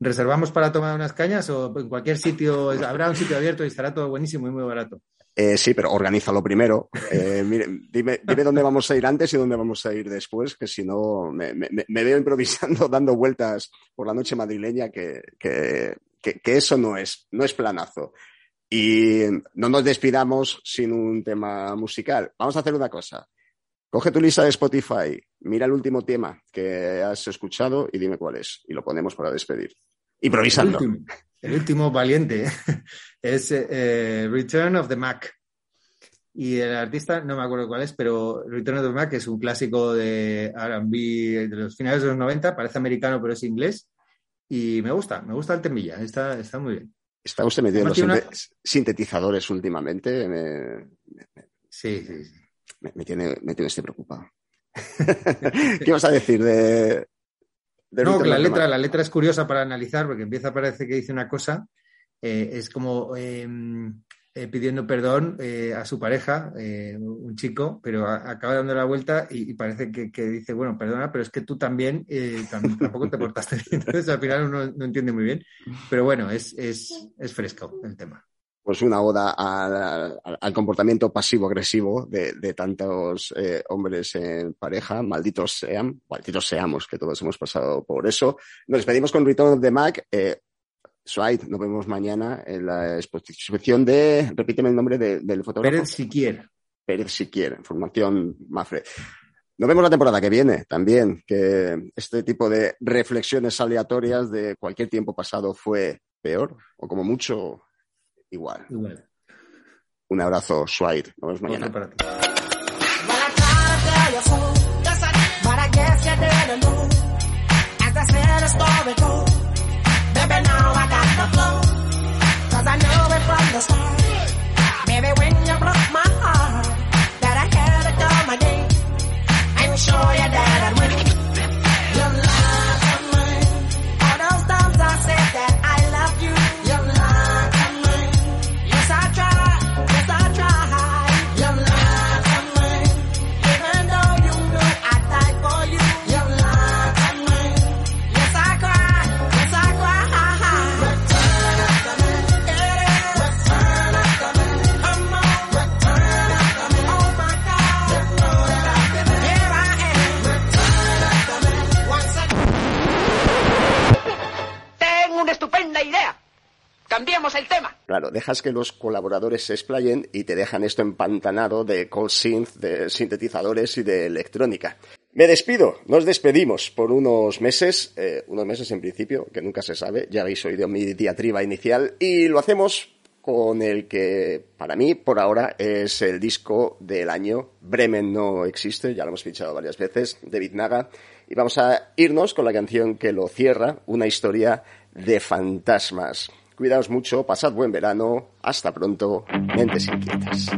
¿Reservamos para tomar unas cañas o en cualquier sitio? Habrá un sitio abierto y estará todo buenísimo y muy barato. Eh, sí, pero organízalo primero. Eh, mire, dime, dime dónde vamos a ir antes y dónde vamos a ir después, que si no me, me- me veo improvisando, dando vueltas por la noche madrileña, que, que, que- que eso no es, no es planazo. Y no nos despidamos sin un tema musical. Vamos a hacer una cosa. Coge tu lista de Spotify, mira el último tema que has escuchado y dime cuál es. Y lo ponemos para despedir. Improvisando. El último, el último valiente es eh, Return of the Mac. Y el artista, no me acuerdo cuál es, pero Return of the Mac es un clásico de RB de los finales de los 90, parece americano, pero es inglés. Y me gusta, me gusta el temilla, está, está muy bien. ¿Está usted metiendo Además, tiene sinte- sintetizadores últimamente? Me, Sí, sí, sí. me, me tiene, me tiene usted preocupado. ¿Qué vas a decir de, de No, la letra, la letra es curiosa para analizar porque empieza, parece que dice una cosa, eh, es como eh, eh, pidiendo perdón eh, a su pareja, eh, un chico, pero a- acaba dando la vuelta y, y parece que, que dice, bueno, perdona, pero es que tú también, eh, tam- tampoco te portaste bien. Entonces al final uno no entiende muy bien, pero bueno, es, es, es fresco el tema. Pues una oda al, al- comportamiento pasivo-agresivo de, de tantos eh, hombres en pareja. Malditos sean, malditos seamos, que todos hemos pasado por eso. Nos despedimos con Return of the Mac. Swide, nos vemos mañana en la exposición de, repíteme el nombre de- del fotógrafo. Pérez Siquier. Pérez Siquier, formación Mafre. Nos vemos la temporada que viene también, que este tipo de reflexiones aleatorias de cualquier tiempo pasado fue peor, o como mucho, igual. Igual. Un abrazo, Swide. Nos vemos mañana. The flow. Cause I know it from the start. Baby, when you broke my heart, that I had to come again. And show you that I'd win. Idea. El tema. Claro, dejas que los colaboradores se explayen y te dejan esto empantanado de call synth, de sintetizadores y de electrónica. Me despido, nos despedimos por unos meses, eh, unos meses en principio, que nunca se sabe, ya habéis oído mi diatriba inicial, y lo hacemos con el que para mí por ahora es el disco del año. Bremen no existe, ya lo hemos fichado varias veces, David Naga, y vamos a irnos con la canción que lo cierra, una historia de fantasmas. Cuidaos mucho, pasad buen verano, hasta pronto, mentes inquietas.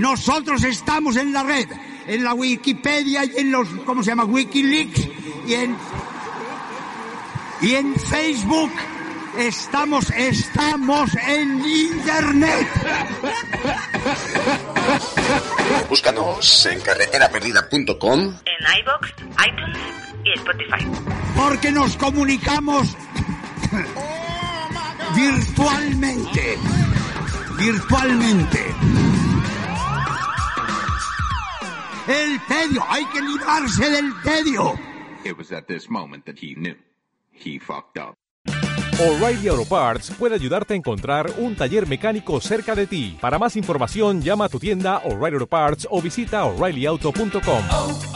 Nosotros estamos en la red, en la Wikipedia y en los, ¿cómo se llama? Wikileaks y en, y en Facebook. Estamos, estamos en Internet. Búscanos en carreteraperdida.com. En iBox, iTunes y Spotify. Porque nos comunicamos virtualmente. Virtualmente. Tedio, hay que librarse del tedio. It was at this moment that he knew. He fucked up. O'Reilly Auto Parts puede ayudarte a encontrar un taller mecánico cerca de ti. Para más información, llama a tu tienda O'Reilly Auto Parts o visita oreillyauto.com.